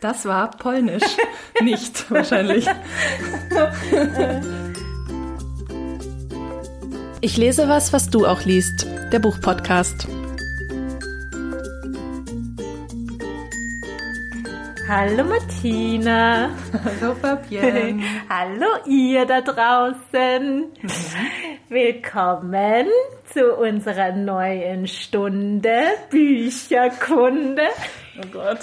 Das war polnisch. Nicht wahrscheinlich. Ich lese was, was du auch liest. Der Buchpodcast. Hallo Martina. Hallo Fabienne. Hallo ihr da draußen. Willkommen zu unserer neuen Stunde Bücherkunde. Oh Gott.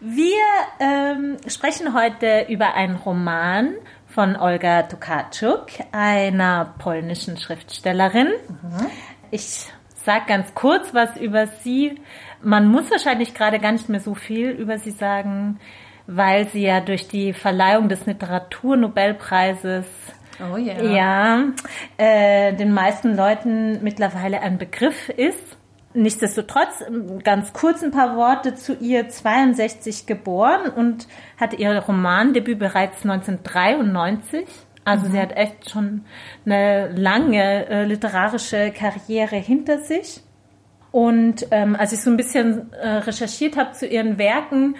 Wir ähm, sprechen heute über einen Roman von Olga Tokarczuk, einer polnischen Schriftstellerin. Ich sage ganz kurz was über sie. Man muss wahrscheinlich gerade gar nicht mehr so viel über sie sagen, weil sie ja durch die Verleihung des Literaturnobelpreises Oh ja. ja, äh, den meisten Leuten mittlerweile ein Begriff ist. Nichtsdestotrotz, ganz kurz ein paar Worte zu ihr, 62 geboren und hatte ihr Romandebüt bereits 1993. Also sie hat echt schon eine lange äh, literarische Karriere hinter sich. Und ähm, als ich so ein bisschen äh, recherchiert habe zu ihren Werken,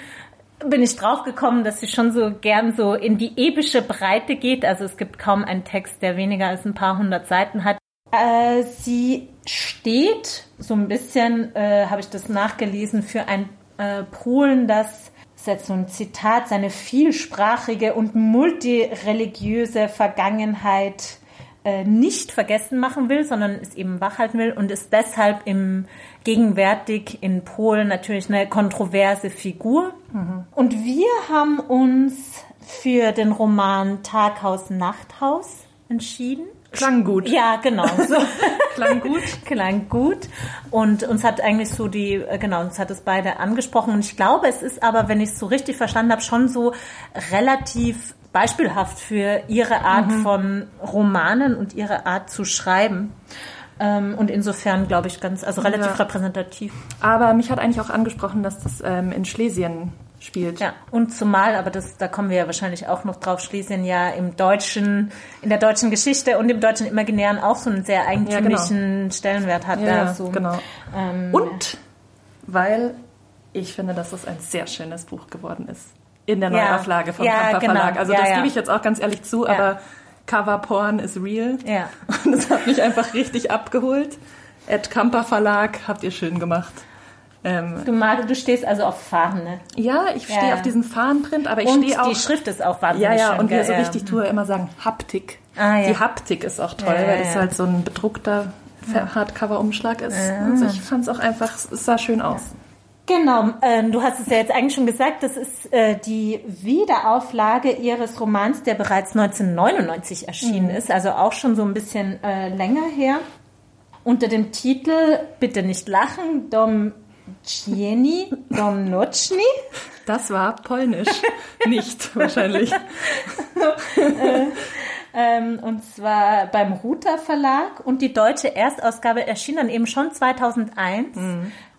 bin ich draufgekommen, dass sie schon so gern so in die epische Breite geht. Also es gibt kaum einen Text, der weniger als ein paar hundert Seiten hat. Äh, sie steht so ein bisschen, äh, habe ich das nachgelesen, für ein äh, Polen, das, das ist jetzt so ein Zitat, seine vielsprachige und multireligiöse Vergangenheit äh, nicht vergessen machen will, sondern es eben wachhalten will und ist deshalb im gegenwärtig in Polen natürlich eine kontroverse Figur. Und wir haben uns für den Roman Taghaus Nachthaus entschieden. Klang gut. Ja, genau. So. Klang gut. Klang gut. Und uns hat eigentlich so die, äh, genau, uns hat es beide angesprochen. Und ich glaube, es ist aber, wenn ich es so richtig verstanden habe, schon so relativ beispielhaft für ihre Art von Romanen und ihre Art zu schreiben. Ähm, und insofern, glaube ich, ganz, also relativ Ja. repräsentativ. Aber mich hat eigentlich auch angesprochen, dass das ähm, in Schlesien spielt. Ja, und zumal, aber das, da kommen wir ja wahrscheinlich auch noch drauf, Schlesien ja im deutschen, in der deutschen Geschichte und im deutschen Imaginären auch so einen sehr eigentümlichen Stellenwert hat. Ja, da so. genau. Ähm, Und weil ich finde, dass es ein sehr schönes Buch geworden ist. In der Ja. Neuauflage vom Ja, Kamper genau. Verlag. Also Ja, das ja. gebe ich jetzt auch ganz ehrlich zu, Ja. aber Cover-Porn ist real. Ja. Und das hat mich einfach richtig abgeholt. Ed Kamper Verlag, habt ihr schön gemacht. Ähm, Du, mag, du stehst also auf Fahne. ja, ich stehe Ja. auf diesen Fahnenprint, aber ich stehe auch... die Schrift ist auch wahnsinnig ja, ja, schön. und wir so richtig tue immer sagen Haptik. Ah, ja. Die Haptik ist auch toll, Ja, weil das halt so ein bedruckter Hardcover-Umschlag ist. Also ich fand es auch einfach, es sah schön aus. Genau, ähm, du hast es ja jetzt eigentlich schon gesagt, das ist äh, die Wiederauflage ihres Romans, der bereits 1999 erschienen Mhm. ist, also auch schon so ein bisschen äh, länger her. Unter dem Titel Bitte nicht lachen, Dom Cieni, Dom Noczni. Das war polnisch. Nicht wahrscheinlich. Ähm, und zwar beim Ruter Verlag und die deutsche Erstausgabe erschien dann eben schon 2001.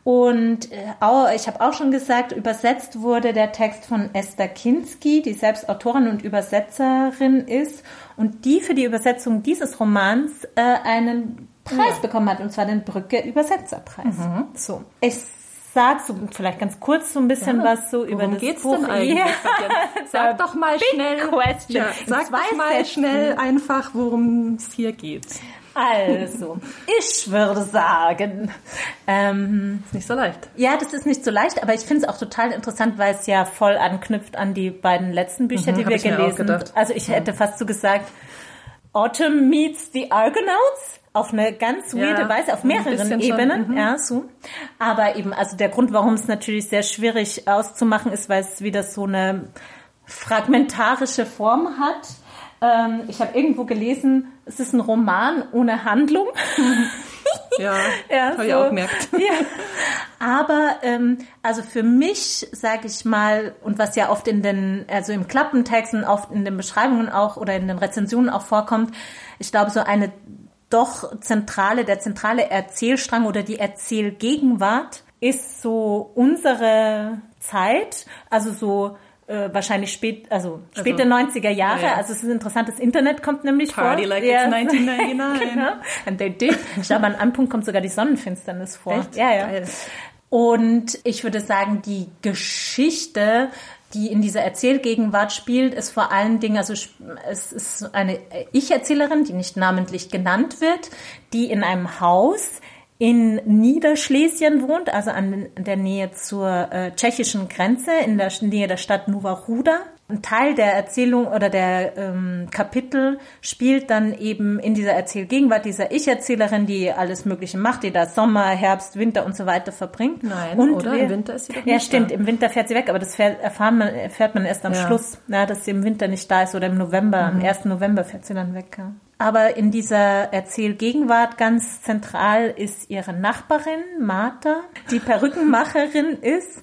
Und äh, auch, ich habe auch schon gesagt, übersetzt wurde der Text von Esther Kinski, die selbst Autorin und Übersetzerin ist und die für die Übersetzung dieses Romans äh, einen Preis bekommen hat, und zwar den Brücke Übersetzerpreis. So. Ich sag so vielleicht ganz kurz so ein bisschen was so über das geht's Buch. denn eigentlich? Ja. Sag doch mal schnell. question. Ja, sag doch mal Sätzen. schnell einfach, worum es hier geht. Also, ich würde sagen, ähm, Ist nicht so leicht. ja, das ist nicht so leicht, aber ich finde es auch total interessant, weil es ja voll anknüpft an die beiden letzten Bücher, Mhm, die wir gelesen haben. Also ich hätte fast so gesagt, Autumn meets the Argonauts auf eine ganz Ja, weirde Weise, auf mehreren bisschen schon, Ebenen, mhm. ja, so. Aber eben, also der Grund, warum es natürlich sehr schwierig auszumachen ist, weil es wieder so eine fragmentarische Form hat. Ähm, ich habe irgendwo gelesen, es ist ein Roman ohne Handlung. Ja, Ja, habe ich so. auch gemerkt. Ja. Aber ähm, also für mich, sage ich mal, und was ja oft in den, also im Klappentexten, oft in den Beschreibungen auch oder in den Rezensionen auch vorkommt, ich glaube, so eine doch zentrale, der zentrale Erzählstrang oder die Erzählgegenwart ist so unsere Zeit, also so äh, wahrscheinlich spät, also späte 90er Jahre. ja, ja. Also es ist interessant, das Internet kommt nämlich Party vor. like Ja. it's 1999. genau. And they did. Ich glaube, an einem Punkt kommt sogar die Sonnenfinsternis vor. Echt? Ja, ja. Geil. Und ich würde sagen, die Geschichte die in dieser Erzählgegenwart spielt, ist vor allen Dingen, also es ist eine Ich-Erzählerin, die nicht namentlich genannt wird, die in einem Haus in Niederschlesien wohnt, also an der Nähe zur äh, tschechischen Grenze, in der Nähe der Stadt Nova Ruda. Ein Teil der Erzählung oder der ähm, Kapitel spielt dann eben in dieser Erzählgegenwart dieser Ich-Erzählerin, die alles Mögliche macht, die da Sommer, Herbst, Winter und so weiter verbringt. Nein, und oder? Wir, Im Winter ist sie doch Ja, nicht stimmt. da. Im Winter fährt sie weg, aber das fährt, erfahren man, erfährt man erst am Ja. Schluss, ja, dass sie im Winter nicht da ist oder im November. Am 1. November fährt sie dann weg. Ja. Aber in dieser Erzählgegenwart ganz zentral ist ihre Nachbarin Martha, die Perückenmacherin ist.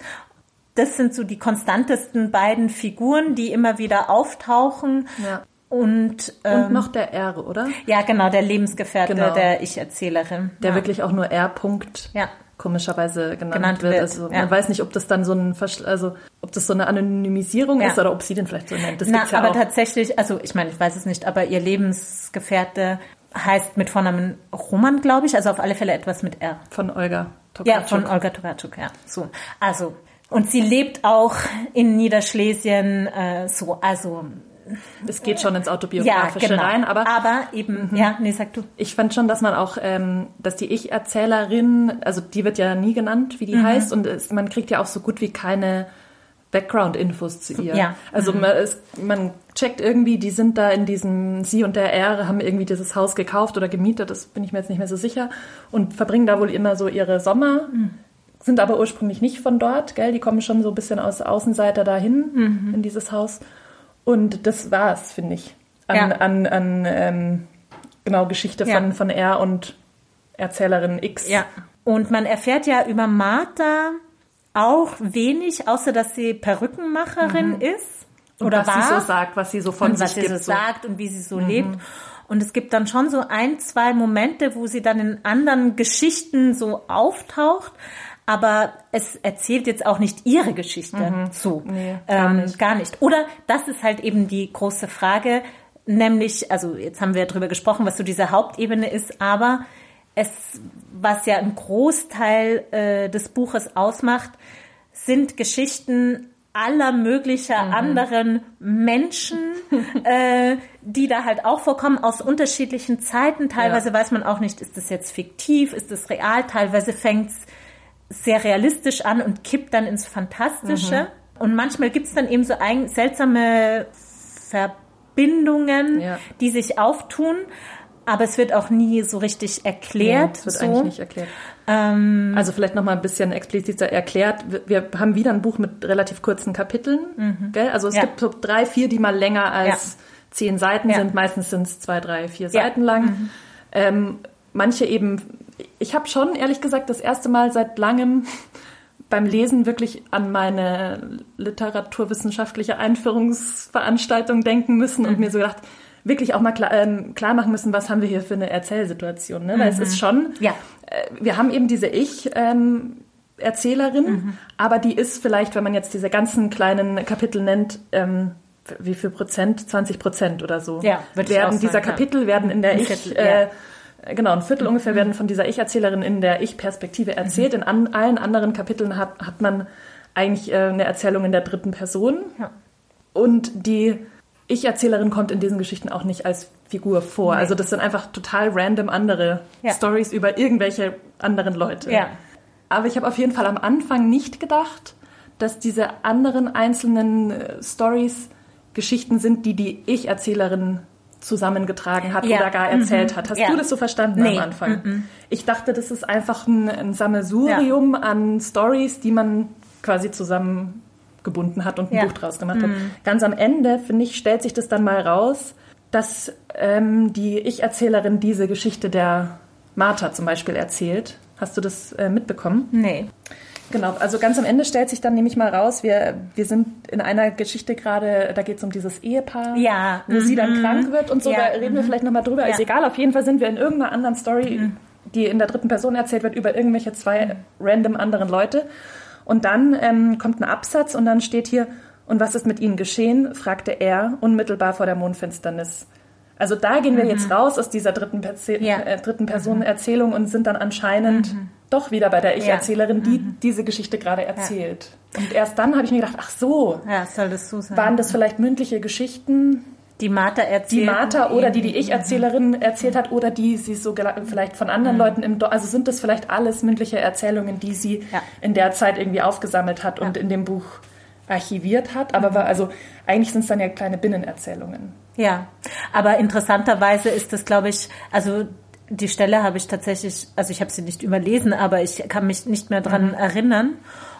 Das sind so die konstantesten beiden Figuren, die immer wieder auftauchen. Ja. Und, ähm, Und noch der R, oder? ja, genau, der Lebensgefährte Genau. der Ich-Erzählerin. Der ja. wirklich auch nur R. Punkt Ja. komischerweise genannt, Genannt wird. wird, Also ja. man weiß nicht, ob das dann so ein Verschl also ob das so eine Anonymisierung Ja. ist oder ob sie den vielleicht so nennt. Das Na, ja aber auch. tatsächlich, also ich meine, ich weiß es nicht, aber ihr Lebensgefährte heißt mit Vornamen Roman, glaube ich, also auf alle Fälle etwas mit R. Von Olga Ja, Tokarczuk. von Olga Tokarczuk, ja. So, also und sie lebt auch in Niederschlesien, äh, so, also Es geht schon ins ja, Autobiografische genau. rein, aber eben, ja, nee, sag du. ich fand schon, dass man auch, ähm, dass die Ich-Erzählerin, also die wird ja nie genannt, wie die Mhm. heißt, und es, man kriegt ja auch so gut wie keine Background-Infos zu ihr. Ja. Mhm. Also man, es, man checkt irgendwie, die sind da in diesem, sie und der R haben irgendwie dieses Haus gekauft oder gemietet, das bin ich mir jetzt nicht mehr so sicher, und verbringen da wohl immer so ihre Sommer, Mhm. Sind aber ursprünglich nicht von dort, gell? Die kommen schon so ein bisschen aus Außenseiter dahin, Mhm. in dieses Haus. Und das war's, finde ich. An, Ja. an, an ähm, genau Geschichte Ja. von, von R und Erzählerin X. Ja. Und man erfährt ja über Martha auch wenig, außer dass sie Perückenmacherin ist. Und Oder was war. sie so sagt, was sie so von und was sich sie gibt. so so. sagt und wie sie so lebt. Und es gibt dann schon so ein, zwei Momente, wo sie dann in anderen Geschichten so auftaucht. Aber es erzählt jetzt auch nicht ihre Geschichte. So. Nee, gar ähm, nicht. gar nicht. Oder das ist halt eben die große Frage. Nämlich, also jetzt haben wir drüber gesprochen, was so diese Hauptebene ist, aber es, was ja ein Großteil äh, des Buches ausmacht, sind Geschichten aller möglicher Mhm. anderen Menschen, äh, die da halt auch vorkommen aus unterschiedlichen Zeiten. Teilweise Ja. weiß man auch nicht, ist das jetzt fiktiv, ist das real. Teilweise fängt's sehr realistisch an und kippt dann ins Fantastische. Mhm. Und manchmal gibt's dann eben so ein, seltsame Verbindungen, Ja. die sich auftun. Aber es wird auch nie so richtig erklärt. Nee, das wird so. eigentlich nicht erklärt. Ähm, Also vielleicht noch mal ein bisschen expliziter erklärt. Wir- haben wieder ein Buch mit relativ kurzen Kapiteln. Gell? Also es Mhm. Ja. gibt so drei, vier, die mal länger als zehn Seiten Ja. sind. Meistens sind es zwei, drei, vier Ja. Mhm. Seiten lang. Ähm, manche eben, ich habe schon ehrlich gesagt das erste Mal seit langem beim Lesen wirklich an meine literaturwissenschaftliche Einführungsveranstaltung denken müssen Mhm. und mir so gedacht, wirklich auch mal klar, ähm, klar machen müssen, was haben wir hier für eine Erzählsituation. Ne? Weil es ist schon, Mhm. Ja. äh, wir haben eben diese Ich- ähm, Erzählerin, Mhm. aber die ist vielleicht, wenn man jetzt diese ganzen kleinen Kapitel nennt, ähm, wie viel Prozent? 20 Prozent oder so. Ja, ich werden sagen, dieser ja. Kapitel werden in der Ein Genau, ein Viertel ungefähr werden von dieser Ich-Erzählerin in der Ich-Perspektive erzählt. In an, allen anderen Kapiteln hat, hat man eigentlich äh, eine Erzählung in der dritten Person. Ja. Und die Ich-Erzählerin kommt in diesen Geschichten auch nicht als Figur vor. Also das sind einfach total random andere Ja. Stories über irgendwelche anderen Leute. Ja. Aber ich habe auf jeden Fall am Anfang nicht gedacht, dass diese anderen einzelnen äh, Stories Geschichten sind, die die Ich-Erzählerin zusammengetragen hat Ja. oder gar erzählt hat. Hast Ja. du das so verstanden Nee. am Anfang? Ich dachte, das ist einfach ein, ein Sammelsurium an Stories, die man quasi zusammengebunden hat und ein Ja. Buch draus gemacht hat. Ganz am Ende, finde ich, stellt sich das dann mal raus, dass ähm, die Ich-Erzählerin diese Geschichte der Martha zum Beispiel erzählt. Hast du das äh, mitbekommen? Nee. Genau, also ganz am Ende stellt sich dann nämlich mal raus, wir, wir sind in einer Geschichte gerade, da geht es um dieses Ehepaar, Ja, wo sie dann krank wird und so, Ja, da reden wir vielleicht nochmal drüber, Ja. ist egal, auf jeden Fall sind wir in irgendeiner anderen Story, die in der dritten Person erzählt wird, über irgendwelche zwei random anderen Leute. Und dann ähm, kommt ein Absatz und dann steht hier, und was ist mit ihnen geschehen, fragte er unmittelbar vor der Mondfinsternis. Also da gehen wir jetzt raus aus dieser dritten, Perze Ja. äh, dritten Person Erzählung und sind dann anscheinend doch wieder bei der Ich-Erzählerin, die mhm. diese Geschichte gerade erzählt. Und erst dann habe ich mir gedacht, ach so, soll das so sein? waren das vielleicht mündliche Geschichten? Die Martha erzählt. Die Martha oder die die Ich-Erzählerin mhm. erzählt hat oder die sie so vielleicht von anderen mhm. Leuten im Dorf. Also sind das vielleicht alles mündliche Erzählungen, die sie ja. in der Zeit irgendwie aufgesammelt hat und in dem Buch archiviert hat. Aber war, also eigentlich sind es dann ja kleine Binnenerzählungen. Ja, aber interessanterweise ist das, glaube ich, also die Stelle habe ich tatsächlich, also ich habe sie nicht überlesen, aber ich kann mich nicht mehr dran mhm. erinnern.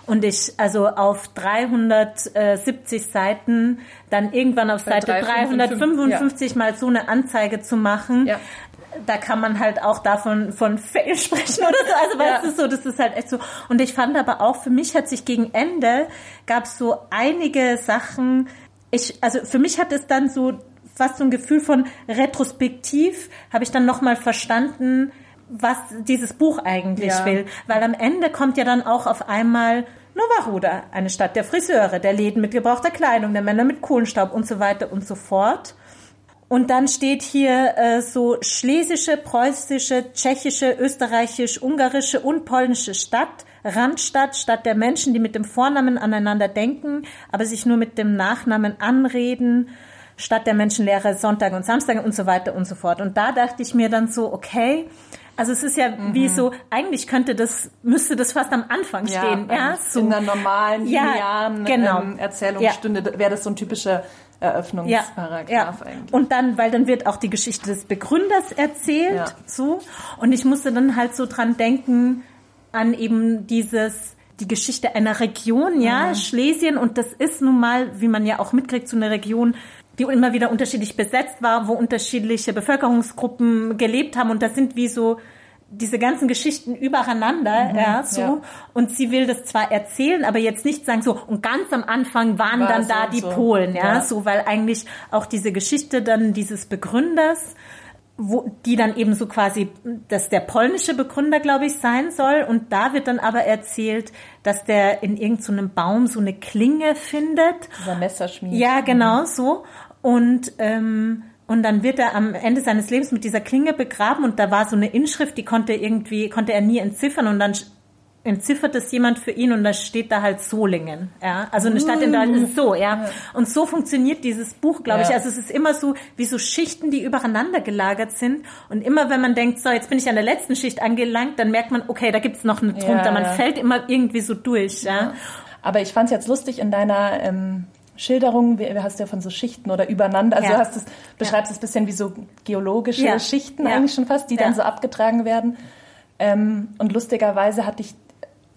Und ich, also auf 370 Seiten, dann irgendwann auf Seite 355 ja. mal so eine Anzeige zu machen, ja. da kann man halt auch davon von Fail sprechen oder so. Also weißt ja. du so, das ist halt echt so. Und ich fand aber auch, für mich hat sich gegen Ende, gab es so einige Sachen, ich, also für mich hat es dann so fast so ein Gefühl von retrospektiv habe ich dann nochmal verstanden, was dieses Buch eigentlich ja. will. Weil am Ende kommt ja dann auch auf einmal Novaruda, eine Stadt der Friseure, der Läden mit gebrauchter Kleidung, der Männer mit Kohlenstaub und so weiter und so fort. Und dann steht hier äh, so schlesische, preußische, tschechische, österreichisch, ungarische und polnische Stadt, Randstadt, Stadt der Menschen, die mit dem Vornamen aneinander denken, aber sich nur mit dem Nachnamen anreden, Stadt der Menschenlehre Sonntag und Samstag und so weiter und so fort. Und da dachte ich mir dann so, okay, also es ist ja mhm. wie so, eigentlich könnte das, müsste das fast am Anfang stehen. Ja, ja so. In einer normalen, linearen ja, genau. ähm, Erzählungsstunde ja. wäre das so ein typischer Eröffnungsparagraph ja, ja. eigentlich. Und dann, weil dann wird auch die Geschichte des Begründers erzählt, ja. so. Und ich musste dann halt so dran denken, an eben dieses, die Geschichte einer Region, ja, mhm. Schlesien. Und das ist nun mal, wie man ja auch mitkriegt, so eine Region, die immer wieder unterschiedlich besetzt war, wo unterschiedliche Bevölkerungsgruppen gelebt haben und das sind wie so diese ganzen Geschichten übereinander, mhm, ja, so. Ja. Und sie will das zwar erzählen, aber jetzt nicht sagen so, und ganz am Anfang waren war dann so da die so. Polen, ja, ja, so, weil eigentlich auch diese Geschichte dann dieses Begründers, wo, die dann eben so quasi, dass der polnische Begründer, glaube ich, sein soll. Und da wird dann aber erzählt, dass der in irgendeinem so Baum so eine Klinge findet. Dieser Messerschmied. Ja, genau, so. Und, ähm, und dann wird er am Ende seines Lebens mit dieser Klinge begraben und da war so eine Inschrift, die konnte irgendwie, konnte er nie entziffern und dann entziffert es jemand für ihn und da steht da halt Solingen. Ja? Also eine Stadt in Deutschland ist so, ja. Und so funktioniert dieses Buch, glaube ja. ich. Also es ist immer so wie so Schichten, die übereinander gelagert sind. Und immer wenn man denkt, so, jetzt bin ich an der letzten Schicht angelangt, dann merkt man, okay, da gibt's noch eine drunter. Ja, man fällt immer irgendwie so durch. Ja. Aber ich fand es jetzt lustig in deiner ähm, Schilderungen, wie, hast du ja von so Schichten oder übereinander, also ja. du hast es, beschreibst ja. es ein bisschen wie so geologische ja. Schichten eigentlich schon fast, die dann so abgetragen werden. Ähm, und lustigerweise hatte ich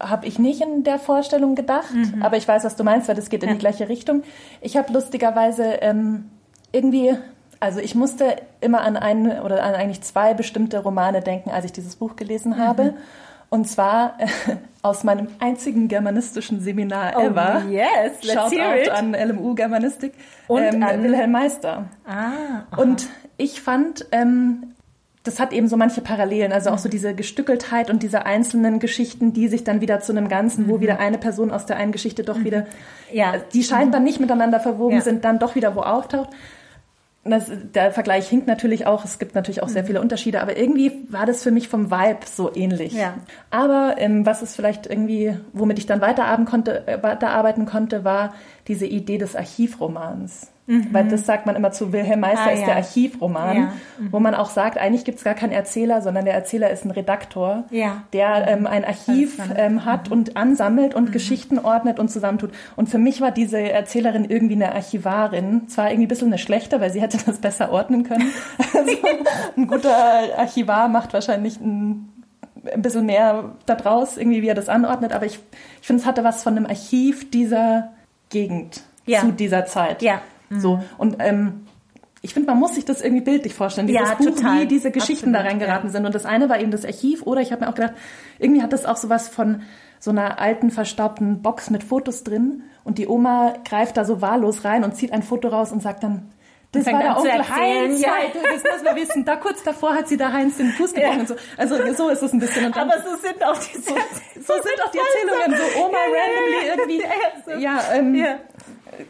habe ich nicht in der Vorstellung gedacht, mhm. aber ich weiß, was du meinst, weil das geht in die gleiche Richtung. Ich habe lustigerweise ähm, irgendwie, also ich musste immer an einen oder an eigentlich zwei bestimmte Romane denken, als ich dieses Buch gelesen habe. Mhm. Und zwar äh, aus meinem einzigen germanistischen Seminar oh, ever. Yes, let's Shoutout hear it. an LMU Germanistik. Und ähm, an Wilhelm Meister. Ah, aha. Und ich fand, ähm, das hat eben so manche Parallelen, also auch so diese Gestückeltheit und diese einzelnen Geschichten, die sich dann wieder zu einem Ganzen, wo mhm. wieder eine Person aus der einen Geschichte doch mhm. wieder, ja. die scheinbar nicht miteinander verwoben ja. sind, dann doch wieder wo auftaucht. Das, der Vergleich hinkt natürlich auch. Es gibt natürlich auch sehr mhm. viele Unterschiede, aber irgendwie war das für mich vom Vibe so ähnlich. Ja. Aber ähm, was es vielleicht irgendwie, womit ich dann weiterarbeiten konnte, äh, weiterarbeiten konnte, war diese Idee des Archivromans. Mhm. Weil das sagt man immer zu Wilhelm Meister, ah, ist ja. der Archivroman, ja. mhm. wo man auch sagt, eigentlich gibt es gar keinen Erzähler, sondern der Erzähler ist ein Redaktor, ja. der ähm, ein Archiv ähm, hat mhm. und ansammelt und mhm. Geschichten ordnet und zusammentut. Und für mich war diese Erzählerin irgendwie eine Archivarin, zwar irgendwie ein bisschen eine schlechte, weil sie hätte das besser ordnen können. also, ein guter Archivar macht wahrscheinlich ein ein bisschen mehr da draus, irgendwie wie er das anordnet, aber ich, ich finde, es hatte was von einem Archiv dieser Gegend ja. zu dieser Zeit. Ja. So. Mhm. Und ähm, ich finde, man muss sich das irgendwie bildlich vorstellen, dieses ja, Buch, total. wie diese Geschichten Absolut, da reingeraten ja. sind. Und das eine war eben das Archiv, oder ich habe mir auch gedacht, irgendwie hat das auch sowas von so einer alten, verstaubten Box mit Fotos drin. Und die Oma greift da so wahllos rein und zieht ein Foto raus und sagt dann, das war der Onkel Heinz, ja. das muss man wissen. Da kurz davor hat sie da Heinz den Fuß gebrochen ja. und so. Also so ist es ein bisschen. Dann, Aber so sind auch die, so, so sind auch die Erzählungen, so Oma randomly irgendwie. Ja, ähm, ja,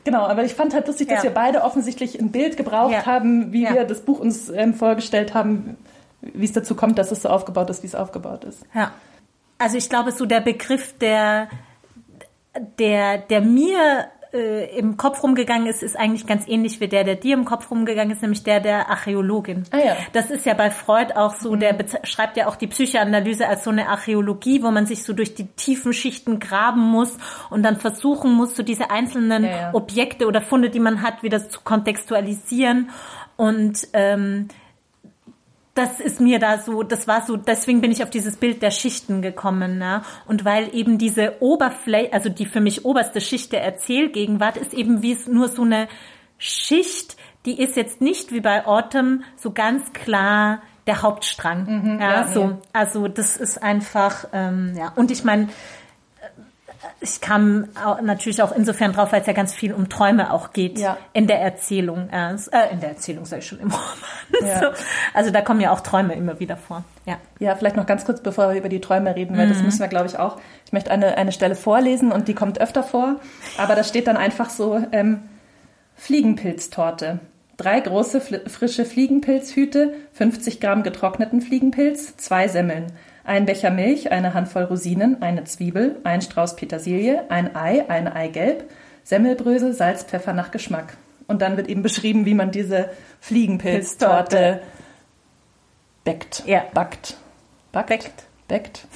Genau, aber ich fand halt lustig, dass ja. wir beide offensichtlich ein Bild gebraucht ja. haben, wie ja. wir das Buch uns ähm, vorgestellt haben, wie es dazu kommt, dass es so aufgebaut ist, wie es aufgebaut ist. Ja. also ich glaube, so der Begriff, der, der, der mir äh, im Kopf rumgegangen ist, ist eigentlich ganz ähnlich wie der, der dir im Kopf rumgegangen ist, nämlich der der Archäologin. Ah, ja. Das ist ja bei Freud auch so, der beschreibt ja auch die Psychoanalyse als so eine Archäologie, wo man sich so durch die tiefen Schichten graben muss und dann versuchen muss, so diese einzelnen Ja, ja. Objekte oder Funde, die man hat, wieder zu kontextualisieren. Und ähm, das ist mir da so, das war so, deswegen bin ich auf dieses Bild der Schichten gekommen, ne? Und weil eben diese Oberfläche, also die für mich oberste Schicht der Erzählgegenwart ist eben wie es nur so eine Schicht, die ist jetzt nicht wie bei Autumn so ganz klar der Hauptstrang. ja, ja, so. ja. Also das ist einfach, ähm, ja. Und ich meine, ich kam auch, natürlich auch insofern drauf, weil es ja ganz viel um Träume auch geht Ja. in der Erzählung. Äh, in der Erzählung sage ich schon im Roman. Ja. So. Also da kommen ja auch Träume immer wieder vor. Ja. Ja, vielleicht noch ganz kurz, bevor wir über die Träume reden, weil Mhm. das müssen wir, glaube ich, auch. Ich möchte eine, eine Stelle vorlesen und die kommt öfter vor, aber da steht dann einfach so ähm, Fliegenpilztorte. Drei große frische Fliegenpilzhüte, 50 Gramm getrockneten Fliegenpilz, zwei Semmeln, ein Becher Milch, eine Handvoll Rosinen, eine Zwiebel, ein Strauß Petersilie, ein Ei, ein Eigelb, Semmelbrösel, Salz, Pfeffer nach Geschmack. Und dann wird eben beschrieben, wie man diese Fliegenpilztorte backt. Ja. Backt. Backt. Backt.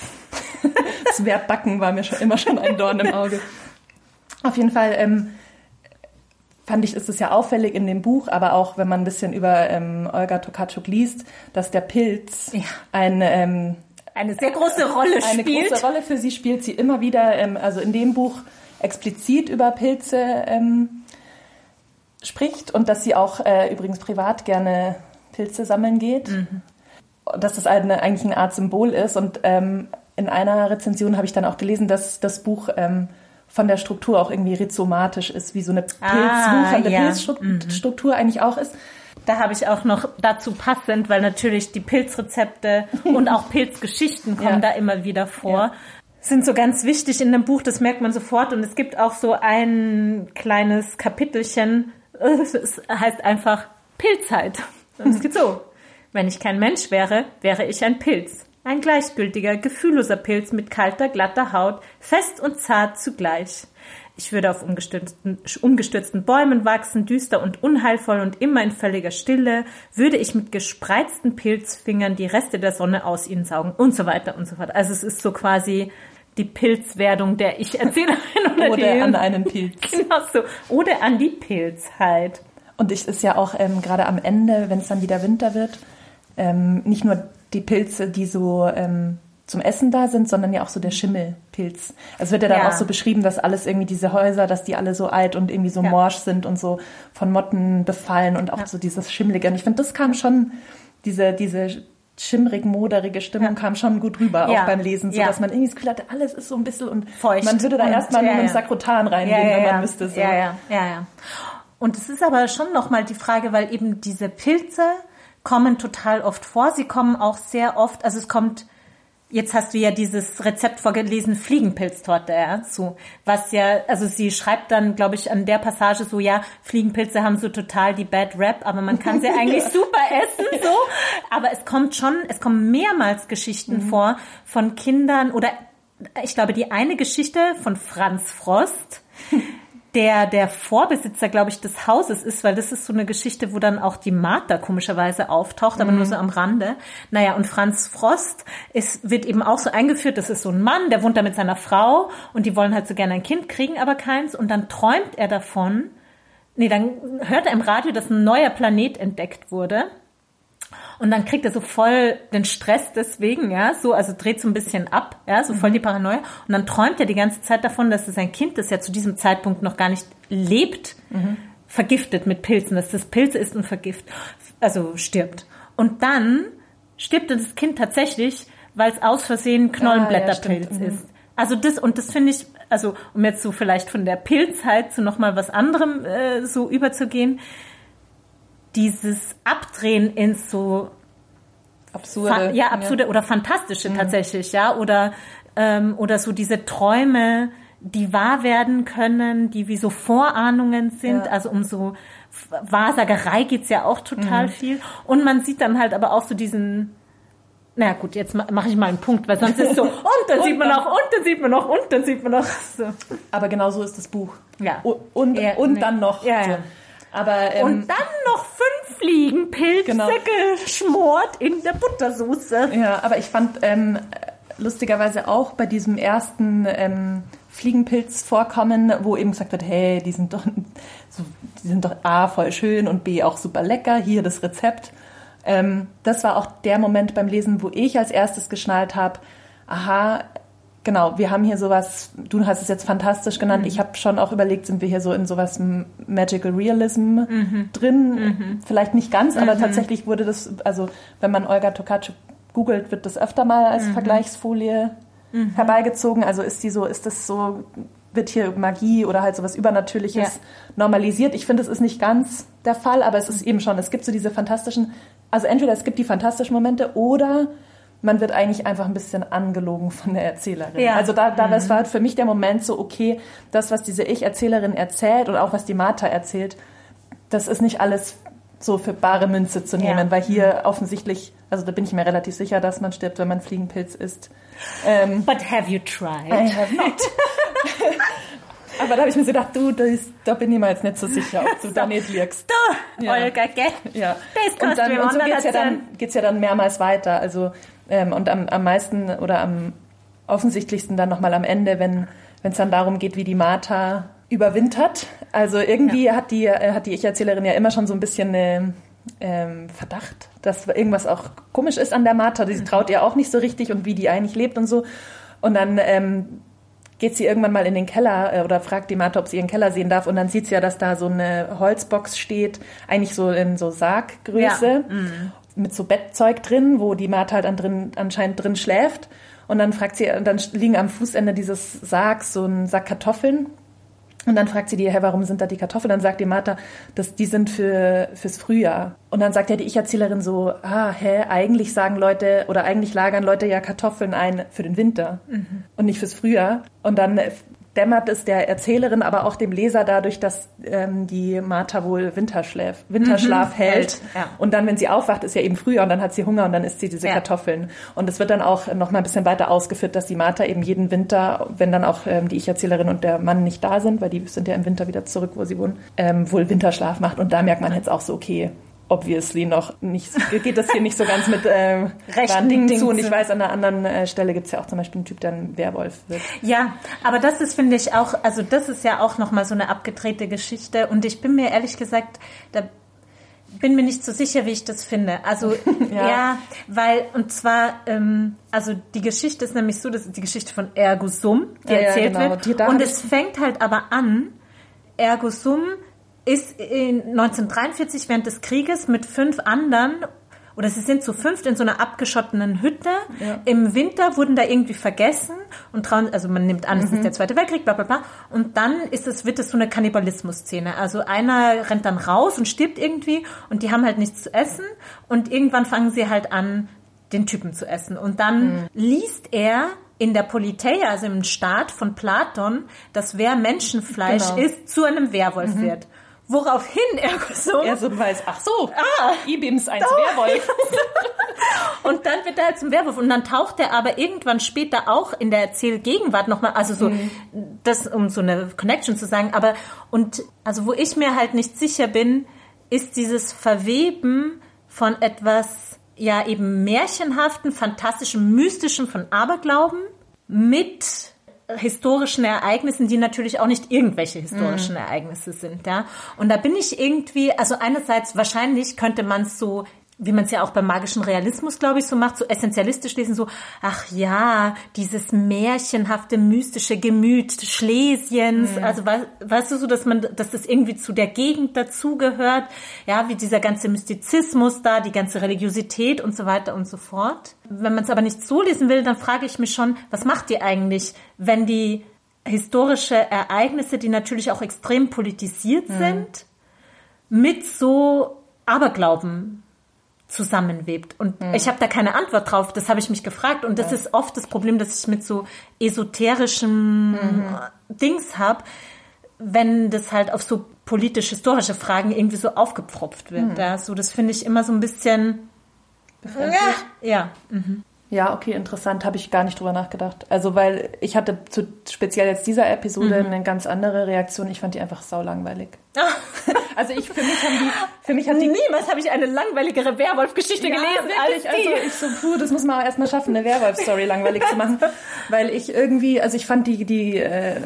das Verb backen war mir schon immer schon ein Dorn im Auge. Auf jeden Fall ähm, fand ich, ist es ja auffällig in dem Buch, aber auch wenn man ein bisschen über ähm, Olga Tokarczuk liest, dass der Pilz Ja. ein, ähm, Eine sehr große Rolle eine spielt. große Rolle für sie spielt. Sie immer wieder, ähm, also in dem Buch explizit über Pilze ähm, spricht und dass sie auch äh, übrigens privat gerne Pilze sammeln geht. Dass das eine, eigentlich eine Art Symbol ist. Und ähm, in einer Rezension habe ich dann auch gelesen, dass das Buch ähm, von der Struktur auch irgendwie rhizomatisch ist, wie so eine Pilz, Ah, ja. Pilzstruktur eigentlich auch ist. Da habe ich auch noch dazu passend, weil natürlich die Pilzrezepte und auch Pilzgeschichten kommen Ja. da immer wieder vor. Ja. Sind so ganz wichtig in dem Buch, das merkt man sofort. Und es gibt auch so ein kleines Kapitelchen, es heißt einfach Pilzheit. Und es geht so. Wenn ich kein Mensch wäre, wäre ich ein Pilz. Ein gleichgültiger, gefühlloser Pilz mit kalter, glatter Haut, fest und zart zugleich. Ich würde auf umgestürzten, umgestürzten Bäumen wachsen, düster und unheilvoll und immer in völliger Stille, würde ich mit gespreizten Pilzfingern die Reste der Sonne aus ihnen saugen und so weiter und so fort. Also es ist so quasi die Pilzwerdung der Ich-Erzählerin oder, Oder die, an einen Pilz. Genau so. Oder an die Pilzheit. Und es ist ja auch ähm, gerade am Ende, wenn es dann wieder Winter wird, ähm, nicht nur die Pilze, die so ähm, zum Essen da sind, sondern ja auch so der Schimmelpilz. Es wird ja dann Ja. auch so beschrieben, dass alles irgendwie diese Häuser, dass die alle so alt und irgendwie so Ja. morsch sind und so von Motten befallen und auch Ja. so dieses Schimmlige. Und ich finde, das kam schon, diese, diese schimmrig moderige Stimmung kam schon gut rüber, auch beim Lesen, so dass man irgendwie das Gefühl hatte, alles ist so ein bisschen und Feucht man würde da erstmal ja, mit ja. Sakrotan reingehen, wenn man wüsste so. Ja, ja, ja. Und es ist aber schon nochmal die Frage, weil eben diese Pilze kommen total oft vor. Sie kommen auch sehr oft, also es kommt, jetzt hast du ja dieses Rezept vorgelesen, Fliegenpilztorte, ja, so, was ja, also sie schreibt dann, glaube ich, an der Passage so, ja, Fliegenpilze haben so total die Bad Rap, aber man kann sie eigentlich super essen, so. Aber es kommt schon, es kommen mehrmals Geschichten vor von Kindern oder ich glaube, die eine Geschichte von Franz Frost, der der Vorbesitzer, glaube ich, des Hauses ist, weil das ist so eine Geschichte, wo dann auch die Martha komischerweise auftaucht, aber nur so am Rande. Naja, und Franz Frost ist, wird eben auch so eingeführt, das ist so ein Mann, der wohnt da mit seiner Frau und die wollen halt so gerne ein Kind kriegen, aber keins. Und dann träumt er davon, nee, dann hört er im Radio, dass ein neuer Planet entdeckt wurde. Und dann kriegt er so voll den Stress deswegen, ja, so, also dreht so ein bisschen ab, ja, so voll die Paranoia. Und dann träumt er die ganze Zeit davon, dass sein Kind, das ja zu diesem Zeitpunkt noch gar nicht lebt, vergiftet mit Pilzen, dass das Pilze ist und vergift, also stirbt. Und dann stirbt das Kind tatsächlich, weil es aus Versehen Knollenblätterpilz Ah, ja, ist. Also das, und das finde ich, also um jetzt so vielleicht von der Pilzheit zu nochmal was anderem äh, so überzugehen, dieses Abdrehen ins so Absurde. Ja, absurde oder fantastische tatsächlich, ja, oder ähm, oder so diese Träume, die wahr werden können, die wie so Vorahnungen sind, Ja. also um so Wahrsagerei geht's ja auch total viel und man sieht dann halt aber auch so diesen Na gut, jetzt mache ich mal einen Punkt, weil sonst ist es so, und dann sieht man noch, und dann sieht man noch, und dann sieht man noch. So. Aber genau so ist das Buch. Ja. Und, und, Ja, und nee. dann noch. Ja, so. ja. Aber ähm, Und dann noch fünf Fliegenpilze Genau. geschmort in der Buttersoße. Ja, aber ich fand ähm, lustigerweise auch bei diesem ersten ähm, Fliegenpilz-Vorkommen, wo eben gesagt wird, hey, die sind doch so, die sind doch A, voll schön und B, auch super lecker, hier das Rezept. Ähm, das war auch der Moment beim Lesen, wo ich als erstes geschnallt habe, aha, genau, wir haben hier sowas, du hast es jetzt fantastisch genannt, ich habe schon auch überlegt, sind wir hier so in sowas Magical Realism drin? Vielleicht nicht ganz, aber tatsächlich wurde das, also wenn man Olga Tokarczuk googelt, wird das öfter mal als Vergleichsfolie herbeigezogen. Also ist die so, ist das so, wird hier Magie oder halt sowas Übernatürliches Ja. normalisiert. Ich finde, es ist nicht ganz der Fall, aber es ist eben schon, es gibt so diese fantastischen, also entweder es gibt die fantastischen Momente oder man wird eigentlich einfach ein bisschen angelogen von der Erzählerin. Ja. Also da, da das war für mich der Moment so, okay, das, was diese Ich-Erzählerin erzählt oder auch was die Martha erzählt, das ist nicht alles so für bare Münze zu nehmen, Ja. weil hier offensichtlich, also da bin ich mir relativ sicher, dass man stirbt, wenn man Fliegenpilz isst. Ähm, But have you tried? I have not. Aber da habe ich mir so gedacht, du, das, da bin ich mir jetzt nicht so sicher, ob du da nicht liegst. Du, Ja. Olga, gell? Ja. Das Und, dann, du und so anderen geht's ja, dann, geht's ja dann mehrmals weiter. Also, ähm, und am, am meisten oder am offensichtlichsten dann nochmal am Ende, wenn es dann darum geht, wie die Martha überwintert. Also irgendwie hat die, äh, hat die Ich-Erzählerin ja immer schon so ein bisschen eine, ähm, Verdacht, dass irgendwas auch komisch ist an der Martha. Mhm. Sie traut ihr auch nicht so richtig und wie die eigentlich lebt und so. Und dann ähm, geht sie irgendwann mal in den Keller äh, oder fragt die Martha, ob sie ihren Keller sehen darf. Und dann sieht sie ja, dass da so eine Holzbox steht, eigentlich so in so Sarggröße, Ja. Mhm. Mit so Bettzeug drin, wo die Martha halt dann drin, anscheinend drin schläft. Und dann fragt sie, und dann liegen am Fußende dieses Sargs so ein Sack Kartoffeln. Und dann fragt sie die, hey, warum sind da die Kartoffeln? Dann sagt die Martha, dass die sind für, fürs Frühjahr. Und dann sagt ja die Ich-Erzählerin so, ah, hä, eigentlich sagen Leute oder eigentlich lagern Leute ja Kartoffeln ein für den Winter und nicht fürs Frühjahr. Und dann dämmert es der Erzählerin, aber auch dem Leser dadurch, dass ähm, die Martha wohl Winterschlaf, Winterschlaf hält. hält, ja. Und dann, wenn sie aufwacht, ist ja eben Frühjahr und dann hat sie Hunger und dann isst sie diese Ja. Kartoffeln. Und es wird dann auch noch mal ein bisschen weiter ausgeführt, dass die Martha eben jeden Winter, wenn dann auch ähm, die Ich-Erzählerin und der Mann nicht da sind, weil die sind ja im Winter wieder zurück, wo sie wohnen, ähm, wohl Winterschlaf macht. Und da merkt man jetzt auch so, okay, obviously noch nicht, geht das hier nicht so ganz mit ähm, Rechten Dingen zu. Und ich weiß, an einer anderen äh, Stelle gibt es ja auch zum Beispiel einen Typ, der ein Werwolf wird. Ja, aber das ist, finde ich, auch, also das ist ja auch nochmal so eine abgedrehte Geschichte. Und ich bin mir ehrlich gesagt, da bin mir nicht so sicher, wie ich das finde. Also ja, Ja. weil, und zwar, ähm, also die Geschichte ist nämlich so, das ist die Geschichte von Ergo Sum, die Ja, ja, erzählt genau. Die- wird. da Und es fängt halt aber an, Ergo Sum ist in 1943 während des Krieges mit fünf anderen oder sie sind zu fünft in so einer abgeschotteten Hütte. Ja. Im Winter wurden da irgendwie vergessen und trauen, also man nimmt an, es Mhm. ist der Zweite Weltkrieg, bla bla bla. Und dann ist es, wird es so eine Kannibalismus-Szene. Also einer rennt dann raus und stirbt irgendwie und die haben halt nichts zu essen und irgendwann fangen sie halt an, den Typen zu essen. Und dann Mhm. liest er in der Politeia, also im Staat von Platon, dass wer Menschenfleisch Genau. isst, zu einem Werwolf wird. Woraufhin Ergo Sum Er so weiß, ach so, ah, Ibims eins Werwolf. Und dann wird er halt zum Werwolf. Und dann taucht er aber irgendwann später auch in der Erzählgegenwart nochmal, also so, das, um so eine Connection zu sagen. Aber, und, also wo ich mir halt nicht sicher bin, ist dieses Verweben von etwas, ja, eben märchenhaften, fantastischen, mystischen von Aberglauben mit historischen Ereignissen, die natürlich auch nicht irgendwelche historischen Ereignisse sind, ja. Und da bin ich irgendwie, also einerseits wahrscheinlich könnte man es so wie man es ja auch beim magischen Realismus, glaube ich, so macht, so essentialistisch lesen, so, ach ja, dieses märchenhafte, mystische Gemüt Schlesiens, also we weißt du so, dass man, dass das irgendwie zu der Gegend dazugehört, ja, wie dieser ganze Mystizismus da, die ganze Religiosität und so weiter und so fort. Wenn man es aber nicht so lesen will, dann frage ich mich schon, was macht ihr eigentlich, wenn die historische Ereignisse, die natürlich auch extrem politisiert sind, mit so Aberglauben zusammenwebt. Und ich habe da keine Antwort drauf. Das habe ich mich gefragt. Und das ist oft das Problem, dass ich mit so esoterischem Dings habe, wenn das halt auf so politisch-historische Fragen irgendwie so aufgepfropft wird. Ja, so, das finde ich immer so ein bisschen. Ja. ja. Mhm. Ja, okay, interessant, habe ich gar nicht drüber nachgedacht. Also, weil ich hatte zu speziell jetzt dieser Episode Mhm. eine ganz andere Reaktion. Ich fand die einfach saulangweilig. Also ich für mich haben die, für mich hat die Niemals habe ich eine langweiligere Werwolf-Geschichte Ja, gelesen als die. Also ich so, puh, das muss man auch erstmal schaffen, eine Werwolf-Story langweilig zu machen. Weil ich irgendwie, also ich fand die, die äh,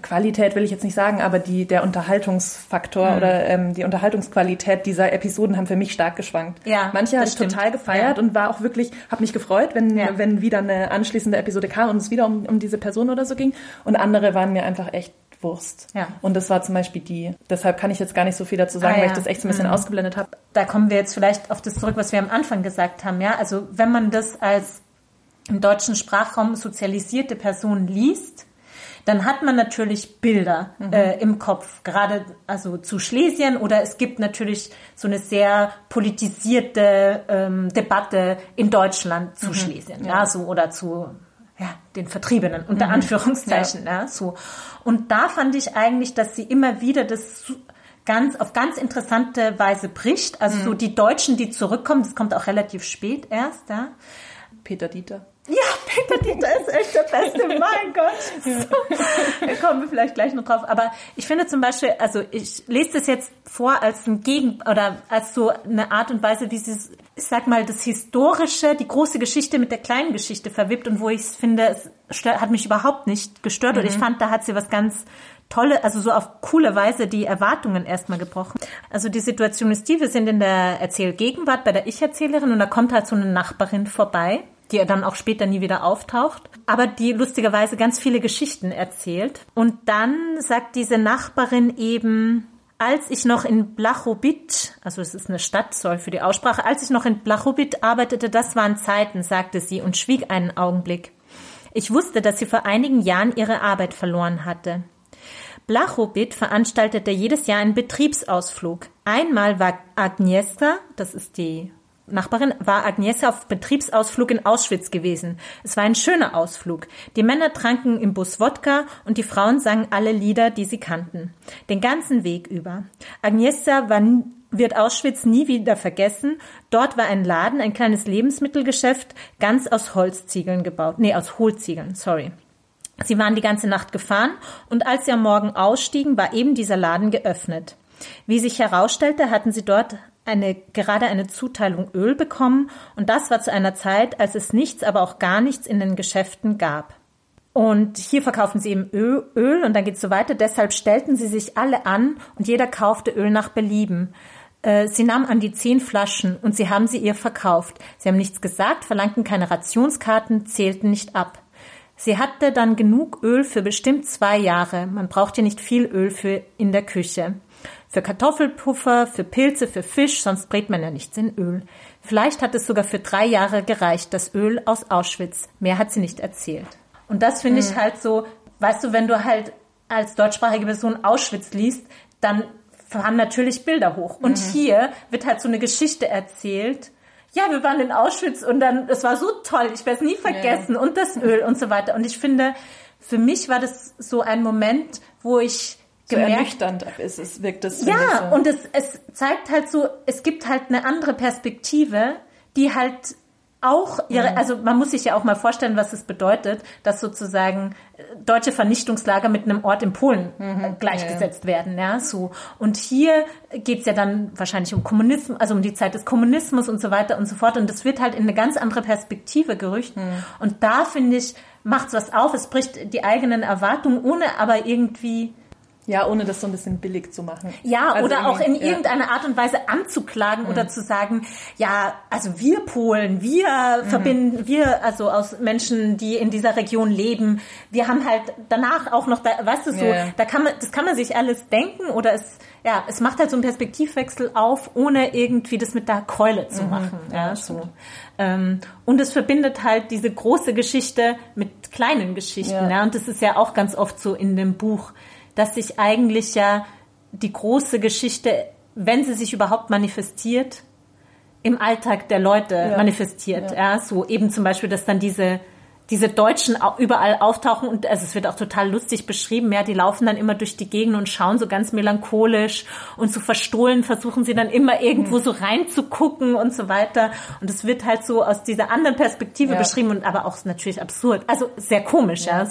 Qualität will ich jetzt nicht sagen, aber die, der Unterhaltungsfaktor Mhm. oder ähm, die Unterhaltungsqualität dieser Episoden haben für mich stark geschwankt. Ja, Manche habe ich stimmt. total gefeiert Ja. und war auch wirklich, habe mich gefreut, wenn, Ja. wenn wieder eine anschließende Episode kam und es wieder um, um diese Person oder so ging. Und andere waren mir einfach echt Wurst. Ja. Und das war zum Beispiel die. Deshalb kann ich jetzt gar nicht so viel dazu sagen, Ah, weil ja. ich das echt so ein bisschen ausgeblendet habe. da kommen wir jetzt vielleicht auf das zurück, was wir am Anfang gesagt haben, ja. Also wenn man das als im deutschen Sprachraum sozialisierte Person liest, dann hat man natürlich Bilder äh, im Kopf, gerade also zu Schlesien oder es gibt natürlich so eine sehr politisierte ähm, Debatte in Deutschland zu Schlesien, ja. so oder zu ja, den Vertriebenen unter Anführungszeichen, ja. so. Und da fand ich eigentlich, dass sie immer wieder das ganz auf ganz interessante Weise bricht. Also so die Deutschen, die zurückkommen, das kommt auch relativ spät erst, ja. Peter Dieter. Peter Dieter ist echt der Beste, mein Gott. So, da kommen wir vielleicht gleich noch drauf. Aber ich finde zum Beispiel, also ich lese das jetzt vor als ein Gegen oder als so eine Art und Weise, wie sie, ich sag mal, das Historische, die große Geschichte mit der kleinen Geschichte verwippt und wo ich finde, es stört, hat mich überhaupt nicht gestört und ich fand, da hat sie was ganz tolle, also so auf coole Weise die Erwartungen erstmal gebrochen. Also die Situation ist die, wir sind in der Erzählgegenwart bei der Ich-Erzählerin und da kommt halt so eine Nachbarin vorbei, die dann auch später nie wieder auftaucht, aber die lustigerweise ganz viele Geschichten erzählt. Und dann sagt diese Nachbarin eben, als ich noch in Blachowit, also es ist eine Stadt, soll für die Aussprache, als ich noch in Blachowit arbeitete, das waren Zeiten, sagte sie und schwieg einen Augenblick. Ich wusste, dass sie vor einigen Jahren ihre Arbeit verloren hatte. Blachowit veranstaltete jedes Jahr einen Betriebsausflug. Einmal war Agnieszka, das ist die Nachbarin, war Agnieszka auf Betriebsausflug in Auschwitz gewesen. Es war ein schöner Ausflug. Die Männer tranken im Bus Wodka und die Frauen sangen alle Lieder, die sie kannten. Den ganzen Weg über. Agnieszka war, wird Auschwitz nie wieder vergessen. Dort war ein Laden, ein kleines Lebensmittelgeschäft, ganz aus Holzziegeln gebaut. Nee, aus Hohlziegeln, sorry. Sie waren die ganze Nacht gefahren und als sie am Morgen ausstiegen, war eben dieser Laden geöffnet. Wie sich herausstellte, hatten sie dort eine, gerade eine Zuteilung Öl bekommen und das war zu einer Zeit, als es nichts, aber auch gar nichts in den Geschäften gab. Und hier verkaufen sie eben Öl, und dann geht es so weiter. Deshalb stellten sie sich alle an und jeder kaufte Öl nach Belieben. Äh, Sie nahm an die zehn Flaschen und sie haben sie ihr verkauft. Sie haben nichts gesagt, verlangten keine Rationskarten, zählten nicht ab. Sie hatte dann genug Öl für bestimmt zwei Jahre. Man braucht ja nicht viel Öl für in der Küche. Für Kartoffelpuffer, für Pilze, für Fisch, sonst brät man ja nichts in Öl. Vielleicht hat es sogar für drei Jahre gereicht, das Öl aus Auschwitz. Mehr hat sie nicht erzählt. Und das finde ich halt so, weißt du, wenn du halt als deutschsprachige Person Auschwitz liest, dann fahren natürlich Bilder hoch. Und hier wird halt so eine Geschichte erzählt, ja, wir waren in Auschwitz und dann, es war so toll, ich werde es nie vergessen und das Öl und so weiter. Und ich finde, für mich war das so ein Moment, wo ich So gemerkt ernüchternd ist es, wirkt es. ja, so. und es, es zeigt halt so, es gibt halt eine andere Perspektive, die halt auch ihre, also man muss sich ja auch mal vorstellen, was es bedeutet, dass sozusagen äh, deutsche Vernichtungslager mit einem Ort in Polen äh, gleichgesetzt werden, ja, so. Und hier geht's ja dann wahrscheinlich um Kommunismus, also um die Zeit des Kommunismus und so weiter und so fort. Und das wird halt in eine ganz andere Perspektive gerücht. Und da finde ich, macht's was auf, es bricht die eigenen Erwartungen, ohne aber irgendwie ja, ohne das so ein bisschen billig zu machen. ja, Also oder auch in ja. irgendeiner Art und Weise anzuklagen oder zu sagen, ja, also wir Polen, wir Mhm. verbinden, wir, also aus Menschen, die in dieser Region leben, wir haben halt danach auch noch, da, weißt du so, Ja, da kann man, das kann man sich alles denken oder es, ja, es macht halt so einen Perspektivwechsel auf, ohne irgendwie das mit der Keule zu machen, ja, so. Ähm, und es verbindet halt diese große Geschichte mit kleinen Geschichten, Ja. ja, und das ist ja auch ganz oft so in dem Buch, dass sich eigentlich ja die große Geschichte, wenn sie sich überhaupt manifestiert, im Alltag der Leute Ja. manifestiert. Ja. so eben zum Beispiel, dass dann diese diese Deutschen überall auftauchen und also es wird auch total lustig beschrieben. Ja, die laufen dann immer durch die Gegend und schauen so ganz melancholisch und so verstohlen versuchen sie dann immer irgendwo so reinzugucken und so weiter. Und es wird halt so aus dieser anderen Perspektive ja. beschrieben und aber auch natürlich absurd. Also sehr komisch, ja. ja.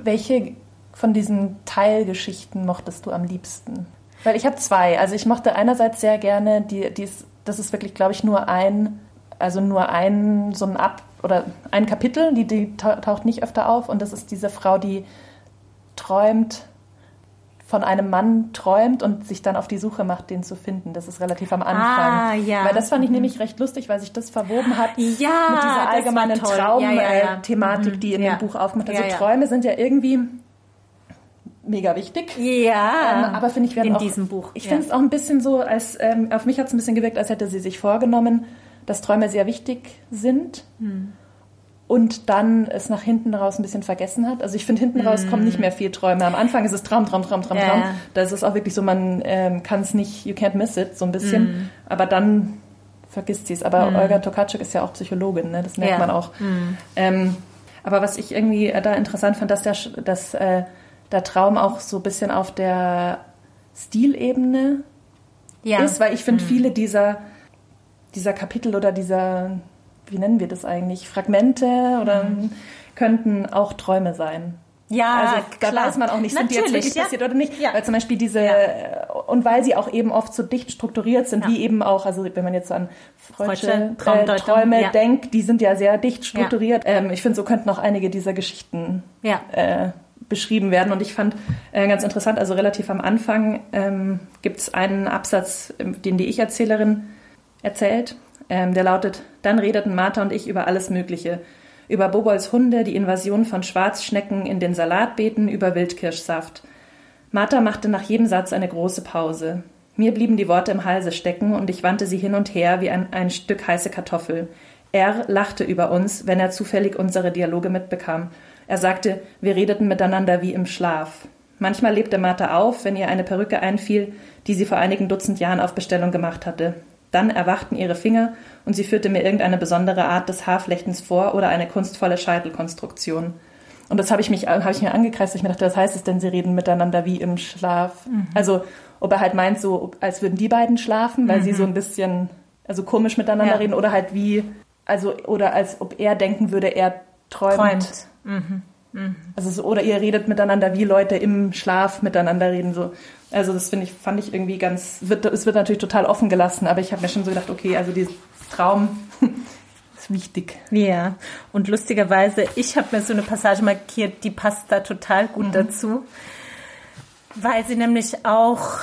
Welche von diesen Teilgeschichten mochtest du am liebsten? Weil ich habe zwei. Also ich mochte einerseits sehr gerne die, die ist, das ist wirklich, glaube ich, nur ein, also nur ein so ein Ab oder ein Kapitel, die, die taucht nicht öfter auf und das ist diese Frau, die träumt von einem Mann träumt und sich dann auf die Suche macht, den zu finden. Das ist relativ am Anfang. Ah, ja. Weil das fand ich nämlich recht lustig, weil sich das verwoben hat ja, mit dieser allgemeinen Traum-Thematik, ja, ja, äh, mhm. die in dem Buch aufmacht. Also Träume sind ja irgendwie mega wichtig. Ja. Ähm, aber finde ich werden in auch, diesem Buch. Ich finde es auch ein bisschen so, als ähm, auf mich hat es ein bisschen gewirkt, als hätte sie sich vorgenommen, dass Träume sehr wichtig sind. Hm. Und dann es nach hinten raus ein bisschen vergessen hat. Also ich finde, hinten raus kommen nicht hm. mehr viel Träume. Am Anfang ist es Traum, Traum, Traum, Traum, ja. Traum. Da ist es auch wirklich so, man ähm, kann es nicht, you can't miss it, so ein bisschen. Mm. Aber dann vergisst sie es. Aber mm. Olga Tokarczuk ist ja auch Psychologin, ne? das merkt ja. man auch. Mm. Ähm, aber was ich irgendwie da interessant fand, dass der, dass, äh, der Traum auch so ein bisschen auf der Stilebene ja. ist, weil ich finde, viele dieser dieser Kapitel oder dieser, wie nennen wir das eigentlich, Fragmente oder mhm. könnten auch Träume sein. Ja, also da klar. weiß man auch nicht, sind Natürlich, die jetzt wirklich ja. passiert oder nicht. Ja. Weil zum Beispiel diese, ja. und weil sie auch eben oft so dicht strukturiert sind, wie eben auch, also wenn man jetzt so an Freudsche, äh, Träume denkt, die sind ja sehr dicht strukturiert. Ähm, ich finde, so könnten auch einige dieser Geschichten äh, beschrieben werden. Und ich fand äh, ganz interessant, also relativ am Anfang ähm, gibt es einen Absatz, den die Ich-Erzählerin erzählt. Ähm, der lautet, dann redeten Martha und ich über alles Mögliche. Über Bobols Hunde, die Invasion von Schwarzschnecken in den Salatbeeten, über Wildkirschsaft. Martha machte nach jedem Satz eine große Pause. Mir blieben die Worte im Halse stecken und ich wandte sie hin und her wie ein, ein Stück heiße Kartoffel. Er lachte über uns, wenn er zufällig unsere Dialoge mitbekam. Er sagte, wir redeten miteinander wie im Schlaf. Manchmal lebte Martha auf, wenn ihr eine Perücke einfiel, die sie vor einigen Dutzend Jahren auf Bestellung gemacht hatte. Dann erwachten ihre Finger und sie führte mir irgendeine besondere Art des Haarflechtens vor oder eine kunstvolle Scheitelkonstruktion. Und das habe ich, mich, hab ich mir angekreist. Ich mir dachte, was heißt es denn, sie reden miteinander wie im Schlaf? Mhm. Also, ob er halt meint, so, als würden die beiden schlafen, weil mhm. sie so ein bisschen, also komisch miteinander ja. reden oder halt wie, also, oder als ob er denken würde, er träumt. träumt. Mhm. Mhm. Also so, oder ihr redet miteinander, wie Leute im Schlaf miteinander reden. So. Also das finde ich, fand ich irgendwie ganz, wird, es wird natürlich total offen gelassen, aber ich habe mir schon so gedacht, okay, also dieser Traum ist wichtig. Ja, und lustigerweise, ich habe mir so eine Passage markiert, die passt da total gut mhm. dazu, weil sie nämlich auch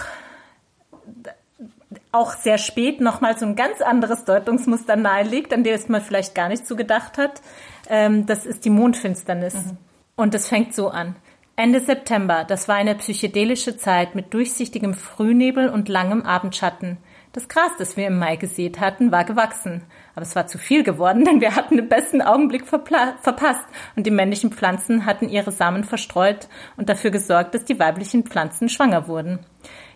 auch sehr spät nochmal so ein ganz anderes Deutungsmuster nahelegt, an das man vielleicht gar nicht so gedacht hat. Ähm, das ist die Mondfinsternis. Mhm. Und es fängt so an. Ende September, das war eine psychedelische Zeit mit durchsichtigem Frühnebel und langem Abendschatten. Das Gras, das wir im Mai gesät hatten, war gewachsen. Aber es war zu viel geworden, denn wir hatten den besten Augenblick verpasst und die männlichen Pflanzen hatten ihre Samen verstreut und dafür gesorgt, dass die weiblichen Pflanzen schwanger wurden.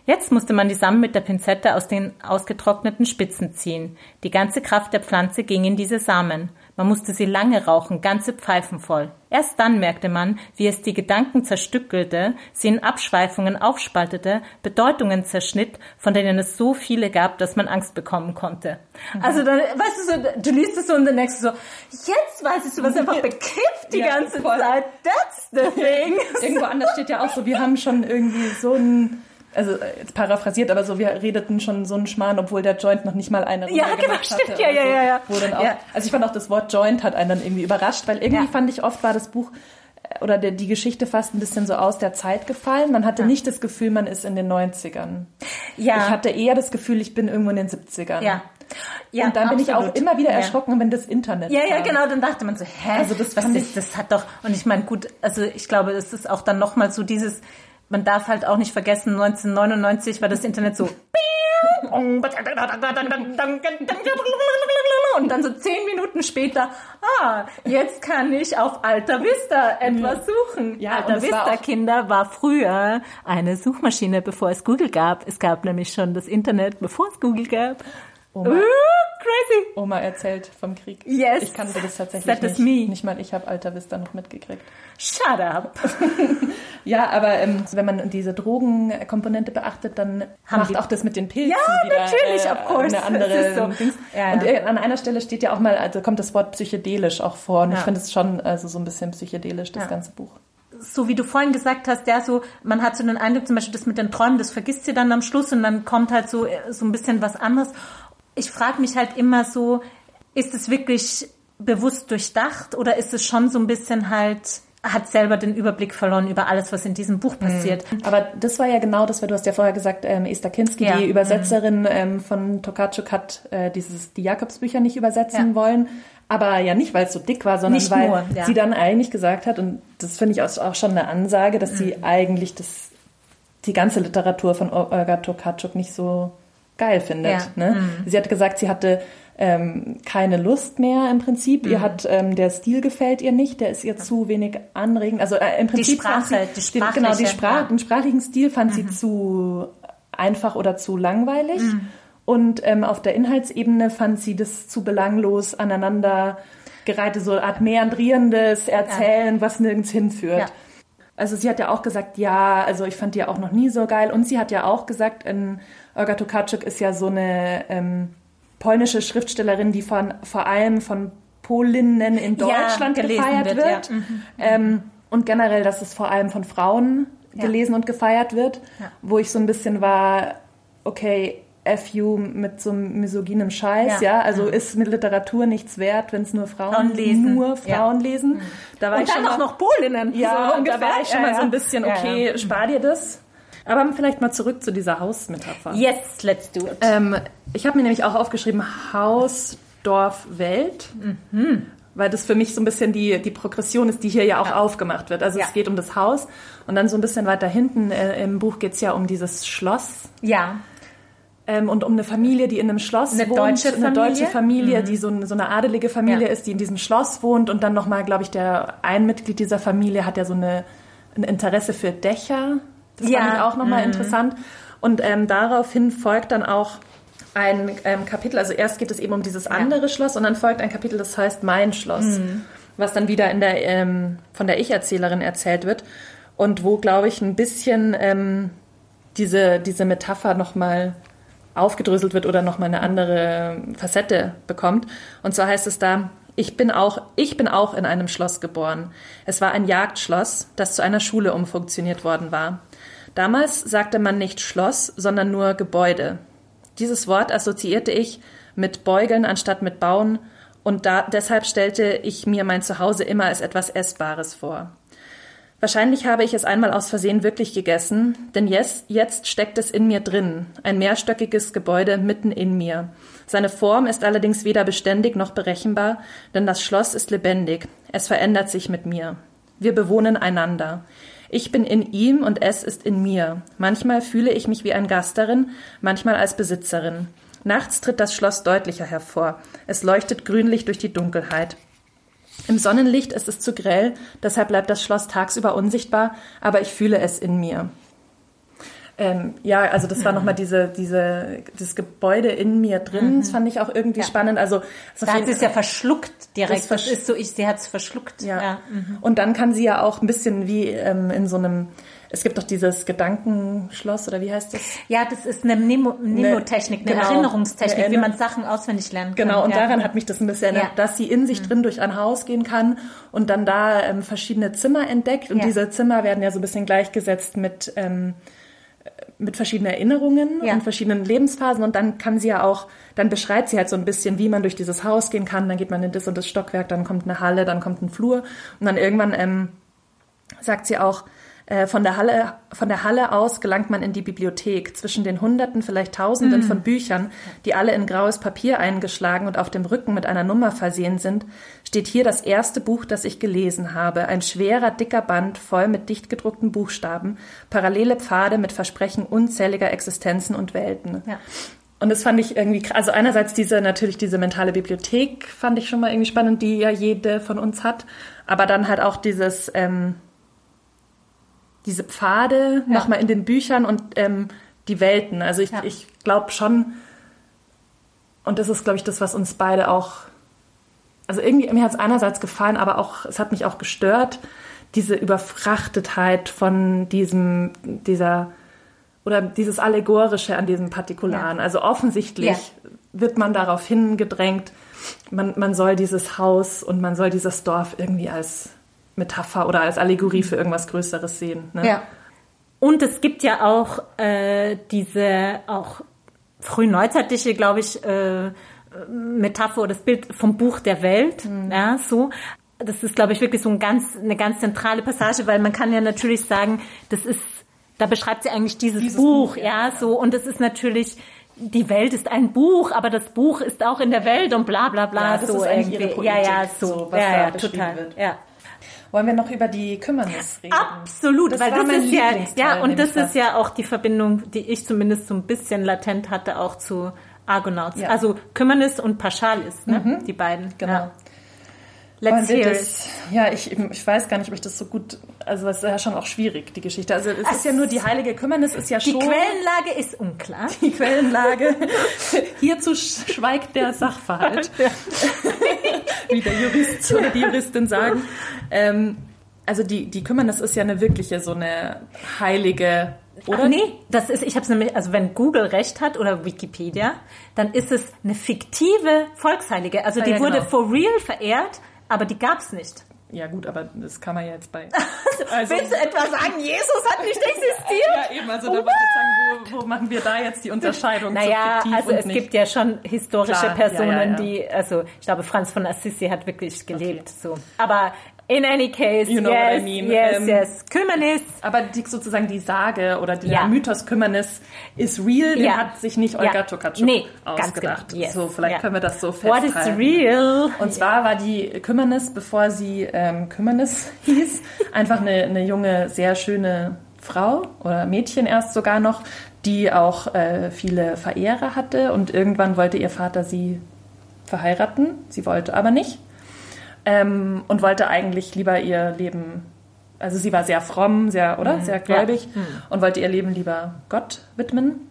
Jetzt musste man die Samen mit der Pinzette aus den ausgetrockneten Spitzen ziehen. Die ganze Kraft der Pflanze ging in diese Samen. Man musste sie lange rauchen, ganze Pfeifen voll. Erst dann merkte man, wie es die Gedanken zerstückelte, sie in Abschweifungen aufspaltete, Bedeutungen zerschnitt, von denen es so viele gab, dass man Angst bekommen konnte. Mhm. Also dann, weißt du, so, du liest es so und dann denkst du so, jetzt weißt du, was einfach bekifft die ja, ganze voll. Zeit. That's the thing. Irgendwo anders steht ja auch so, wir haben schon irgendwie so ein also äh, jetzt paraphrasiert, aber so, wir redeten schon so einen Schmarrn, obwohl der Joint noch nicht mal eine Runde ja, genau, gemacht stimmt, hatte. Ja, ja, ja, ja. Dann auch, ja. Also ich fand auch das Wort Joint hat einen dann irgendwie überrascht, weil irgendwie ja. fand ich oft war das Buch äh, oder der, die Geschichte fast ein bisschen so aus der Zeit gefallen. Man hatte ja. nicht das Gefühl, man ist in den 90ern. Ja. Ich hatte eher das Gefühl, ich bin irgendwo in den 70ern. Ja. Ja, und dann absolut. bin ich auch immer wieder erschrocken, ja. wenn das Internet Ja, ja, genau, dann dachte man so, hä, also das was ist, das hat doch, und ich meine, gut, also ich glaube, es ist auch dann nochmal so dieses, man darf halt auch nicht vergessen, 1999 war das Internet so und dann so zehn Minuten später, ah, jetzt kann ich auf Alta Vista etwas suchen. Ja, Alta Vista war Kinder war früher eine Suchmaschine, bevor es Google gab. Es gab nämlich schon das Internet, bevor es Google gab. Oh mein, Crazy. Oma erzählt vom Krieg. Yes. Ich kannte das tatsächlich That nicht. is me. Nicht mal ich habe Alta Vista noch mitgekriegt. Shut up. Ja, aber ähm, wenn man diese Drogenkomponente beachtet, dann Haben macht auch das mit den Pilzen Ja, wieder natürlich, äh, of course. eine andere so. Dings. Ja, Und ja. äh, an einer Stelle steht ja auch mal, also kommt das Wort psychedelisch auch vor. Und ich finde es schon also so ein bisschen psychedelisch, das ganze Buch. so wie du vorhin gesagt hast, ja, so, man hat so den Eindruck, zum Beispiel das mit den Träumen, das vergisst sie dann am Schluss und dann kommt halt so, äh, so ein bisschen was anderes. Ich frage mich halt immer so, ist es wirklich bewusst durchdacht oder ist es schon so ein bisschen halt, hat selber den Überblick verloren über alles, was in diesem Buch passiert? Aber das war ja genau das, weil du hast ja vorher gesagt, ähm, Esther Kinski, Ja. Mhm. die Übersetzerin ähm, von Tokarczuk, hat äh, dieses, die Jakobsbücher nicht übersetzen Ja. wollen. Aber ja nicht, weil es so dick war, sondern Nicht weil nur, ja. sie dann eigentlich gesagt hat, und das finde ich auch schon eine Ansage, dass sie Mhm. eigentlich das, die ganze Literatur von Olga Tokarczuk nicht so geil findet. Ne? Mhm. Sie hat gesagt, sie hatte ähm, keine Lust mehr im Prinzip. Mhm. Ihr hat ähm, der Stil gefällt ihr nicht, der ist ihr zu wenig anregend. Also äh, im Prinzip fand Sprache, sie, die den, genau die sprachliche, Sprache, ja. den sprachlichen Stil fand sie zu einfach oder zu langweilig. Und ähm, auf der Inhaltsebene fand sie das zu belanglos aneinander gereihte, so eine Art meandrierendes Erzählen, was nirgends hinführt. Ja. Also sie hat ja auch gesagt, ja, also ich fand die ja auch noch nie so geil. Und sie hat ja auch gesagt, in Olga Tokarczuk ist ja so eine ähm, polnische Schriftstellerin, die von, vor allem von Polinnen in Ja, Deutschland gelesen gefeiert wird, wird. ja. Mhm. Ähm, und generell, dass es vor allem von Frauen Ja. gelesen und gefeiert wird, Ja. wo ich so ein bisschen war, okay, FU mit so einem misogynem Scheiß, Ja. ja, also ist mit Literatur nichts wert, wenn es nur Frauen, Frauen lesen. nur Ja. Frauen lesen. Da war Und ich schon dann auch mal, noch Polinnen. ja, so und da ungefähr. war ich schon Ja, mal so ein ja. bisschen, Ja, okay, ja. spar dir das. Aber vielleicht mal zurück zu dieser Hausmetapher. Yes, let's do it. Ähm, ich habe mir nämlich auch aufgeschrieben Haus, Dorf, Welt, Mhm. weil das für mich so ein bisschen die, die Progression ist, die hier ja auch aufgemacht wird. Also Ja. es geht um das Haus und dann so ein bisschen weiter hinten äh, im Buch geht's ja um dieses Schloss ja. ähm, und um eine Familie, die in einem Schloss Eine wohnt. deutsche Eine Familie? deutsche Familie, die so, so eine adelige Familie Ja. ist, die in diesem Schloss wohnt und dann nochmal, glaube ich, der ein Mitglied dieser Familie hat ja so eine, ein Interesse für Dächer. Das Ja. fand ich auch nochmal Mhm. interessant. Und ähm, daraufhin folgt dann auch ein ähm, Kapitel, also erst geht es eben um dieses andere Schloss und dann folgt ein Kapitel, das heißt Mein Schloss, Mhm. was dann wieder in der, ähm, von der Ich-Erzählerin erzählt wird und wo, glaube ich, ein bisschen ähm, diese, diese Metapher nochmal aufgedröselt wird oder nochmal eine andere Facette bekommt. Und zwar heißt es da, ich bin auch, ich bin auch in einem Schloss geboren. Es war ein Jagdschloss, das zu einer Schule umfunktioniert worden war. Damals sagte man nicht Schloss, sondern nur Gebäude. Dieses Wort assoziierte ich mit Beugeln anstatt mit Bauen und da, deshalb stellte ich mir mein Zuhause immer als etwas Essbares vor. Wahrscheinlich habe ich es einmal aus Versehen wirklich gegessen, denn jetzt, jetzt steckt es in mir drin, ein mehrstöckiges Gebäude mitten in mir. Seine Form ist allerdings weder beständig noch berechenbar, denn das Schloss ist lebendig, es verändert sich mit mir. Wir bewohnen einander. Ich bin in ihm und es ist in mir. Manchmal fühle ich mich wie ein Gast darin, manchmal als Besitzerin. Nachts tritt das Schloss deutlicher hervor. Es leuchtet grünlich durch die Dunkelheit. Im Sonnenlicht ist es zu grell, deshalb bleibt das Schloss tagsüber unsichtbar, aber ich fühle es in mir. Ähm, ja, also das war nochmal diese, diese, das Gebäude in mir drin, das fand ich auch irgendwie Ja. spannend. Also es Da hat sie es ja verschluckt direkt. Das Das, ist so, ich, sie hat es verschluckt. ja. Und dann kann sie ja auch ein bisschen wie ähm, in so einem, es gibt doch dieses Gedankenschloss oder wie heißt das? Ja, das ist eine Mnemo- Mnemotechnik, eine genau, Erinnerungstechnik, eine wie man Sachen auswendig lernen kann. Genau, und ja. daran hat mich das ein bisschen erinnert, Ja. dass sie in sich drin durch ein Haus gehen kann und dann da ähm, verschiedene Zimmer entdeckt. Und Ja. diese Zimmer werden ja so ein bisschen gleichgesetzt mit, ähm, mit verschiedenen Erinnerungen Ja. und verschiedenen Lebensphasen. Und dann kann sie ja auch, dann beschreibt sie halt so ein bisschen, wie man durch dieses Haus gehen kann. Dann geht man in das und das Stockwerk, dann kommt eine Halle, dann kommt ein Flur. Und dann irgendwann ähm, sagt sie auch, von der, Halle, von der Halle aus gelangt man in die Bibliothek. Zwischen den Hunderten, vielleicht Tausenden von Büchern, die alle in graues Papier eingeschlagen und auf dem Rücken mit einer Nummer versehen sind, steht hier das erste Buch, das ich gelesen habe. Ein schwerer, dicker Band voll mit dicht gedruckten Buchstaben, parallele Pfade mit Versprechen unzähliger Existenzen und Welten. Ja. Und das fand ich irgendwie, also einerseits diese, natürlich diese mentale Bibliothek fand ich schon mal irgendwie spannend, die ja jede von uns hat. Aber dann halt auch dieses, ähm, diese Pfade Ja. nochmal in den Büchern und ähm, die Welten. Also ich, Ja. ich glaube schon, und das ist, glaube ich, das, was uns beide auch, also irgendwie, mir hat es einerseits gefallen, aber auch, es hat mich auch gestört, diese Überfrachtetheit von diesem, dieser, oder dieses Allegorische an diesem Partikularen. Ja. Also offensichtlich ja. wird man darauf hingedrängt, man, man soll dieses Haus und man soll dieses Dorf irgendwie als Metapher oder als Allegorie für irgendwas Größeres sehen. Ne? Ja. Und es gibt ja auch äh, diese auch frühneuzeitliche, glaube ich, äh, Metapher oder das Bild vom Buch der Welt, mhm. ja, so. Das ist, glaube ich, wirklich so ein ganz, eine ganz zentrale Passage, weil man kann ja natürlich sagen, das ist, da beschreibt sie eigentlich dieses, dieses Buch, Buch, ja, ja, so. Und das ist natürlich, die Welt ist ein Buch, aber das Buch ist auch in der Welt und bla bla bla. Ja, das so ist irgendwie. Ihre Politik, ja, ja, so. so was ja, ja, total. Wird. Ja. Wollen wir noch über die Kümmernis reden? Absolut, das weil das ist ja, ja, und das ist ja auch die Verbindung, die ich zumindest so ein bisschen latent hatte, auch zu Argonauts. Ja. Also Kümmernis und Paschalis, ne? Mhm. die beiden. Genau. Ja. Let's hear das, Ja, ich, ich weiß gar nicht, ob ich das so gut, also es ist ja schon auch schwierig, die Geschichte. Also es Ach, ist ja nur die heilige Kümmernis, ist ja die schon... Die Quellenlage ist unklar. Die Quellenlage. Hierzu schweigt der Sachverhalt. Wie der Jurist oder die Juristin sagen. Ähm, also die, die Kümmernis ist ja eine wirkliche, so eine heilige oder? Ach nee, das ist, ich habe es nämlich, also wenn Google recht hat oder Wikipedia, dann ist es eine fiktive Volksheilige. Also ah, die ja, wurde genau. for real verehrt aber die gab es nicht. Ja gut, aber das kann man ja jetzt bei... Also, Willst du etwa sagen, Jesus hat nicht existiert? ja, eben, also da wollte ich sagen, wo, wo, machen wir da jetzt die Unterscheidung Naja, also es nicht? gibt ja schon historische Klar, Personen, ja, ja, ja. die, also ich glaube, Franz von Assisi hat wirklich gelebt. Okay. So. Aber In any case, you know yes, I mean. yes, ähm, yes. Kümmernis. Aber die, sozusagen die Sage oder der ja. Mythos Kümmernis ist real, den ja. hat sich nicht Olga ja. Tokarczuk nee, ausgedacht. Genau. Yes. So, vielleicht können wir das so festhalten. What is real? Und zwar war die Kümmernis, bevor sie ähm, Kümmernis hieß, einfach eine, eine junge, sehr schöne Frau oder Mädchen erst sogar noch, die auch äh, viele Verehrer hatte und irgendwann wollte ihr Vater sie verheiraten. Sie wollte aber nicht ähm, und wollte eigentlich lieber ihr Leben, also sie war sehr fromm, sehr, oder? Mhm. Sehr gläubig ja. mhm. und wollte ihr Leben lieber Gott widmen.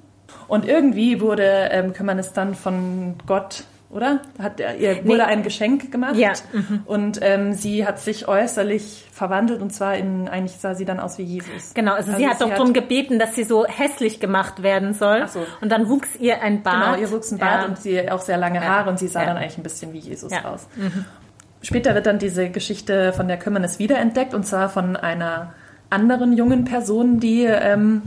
Und irgendwie wurde ähm, Kümmernis dann von Gott oder? Hat er, ihr wurde nee. ein Geschenk gemacht ja. Mhm. und ähm, sie hat sich äußerlich verwandelt und zwar in eigentlich sah sie dann aus wie Jesus. Genau, also, also sie hat sie doch darum gebeten, dass sie so hässlich gemacht werden soll. Ach so. Und dann wuchs ihr ein Bart. Genau, ihr wuchs ein Bart ja. und sie auch sehr lange Haare ja. und sie sah dann eigentlich ein bisschen wie Jesus aus. Mhm. Später wird dann diese Geschichte von der Kümmernis wiederentdeckt und zwar von einer anderen jungen Person, die ähm,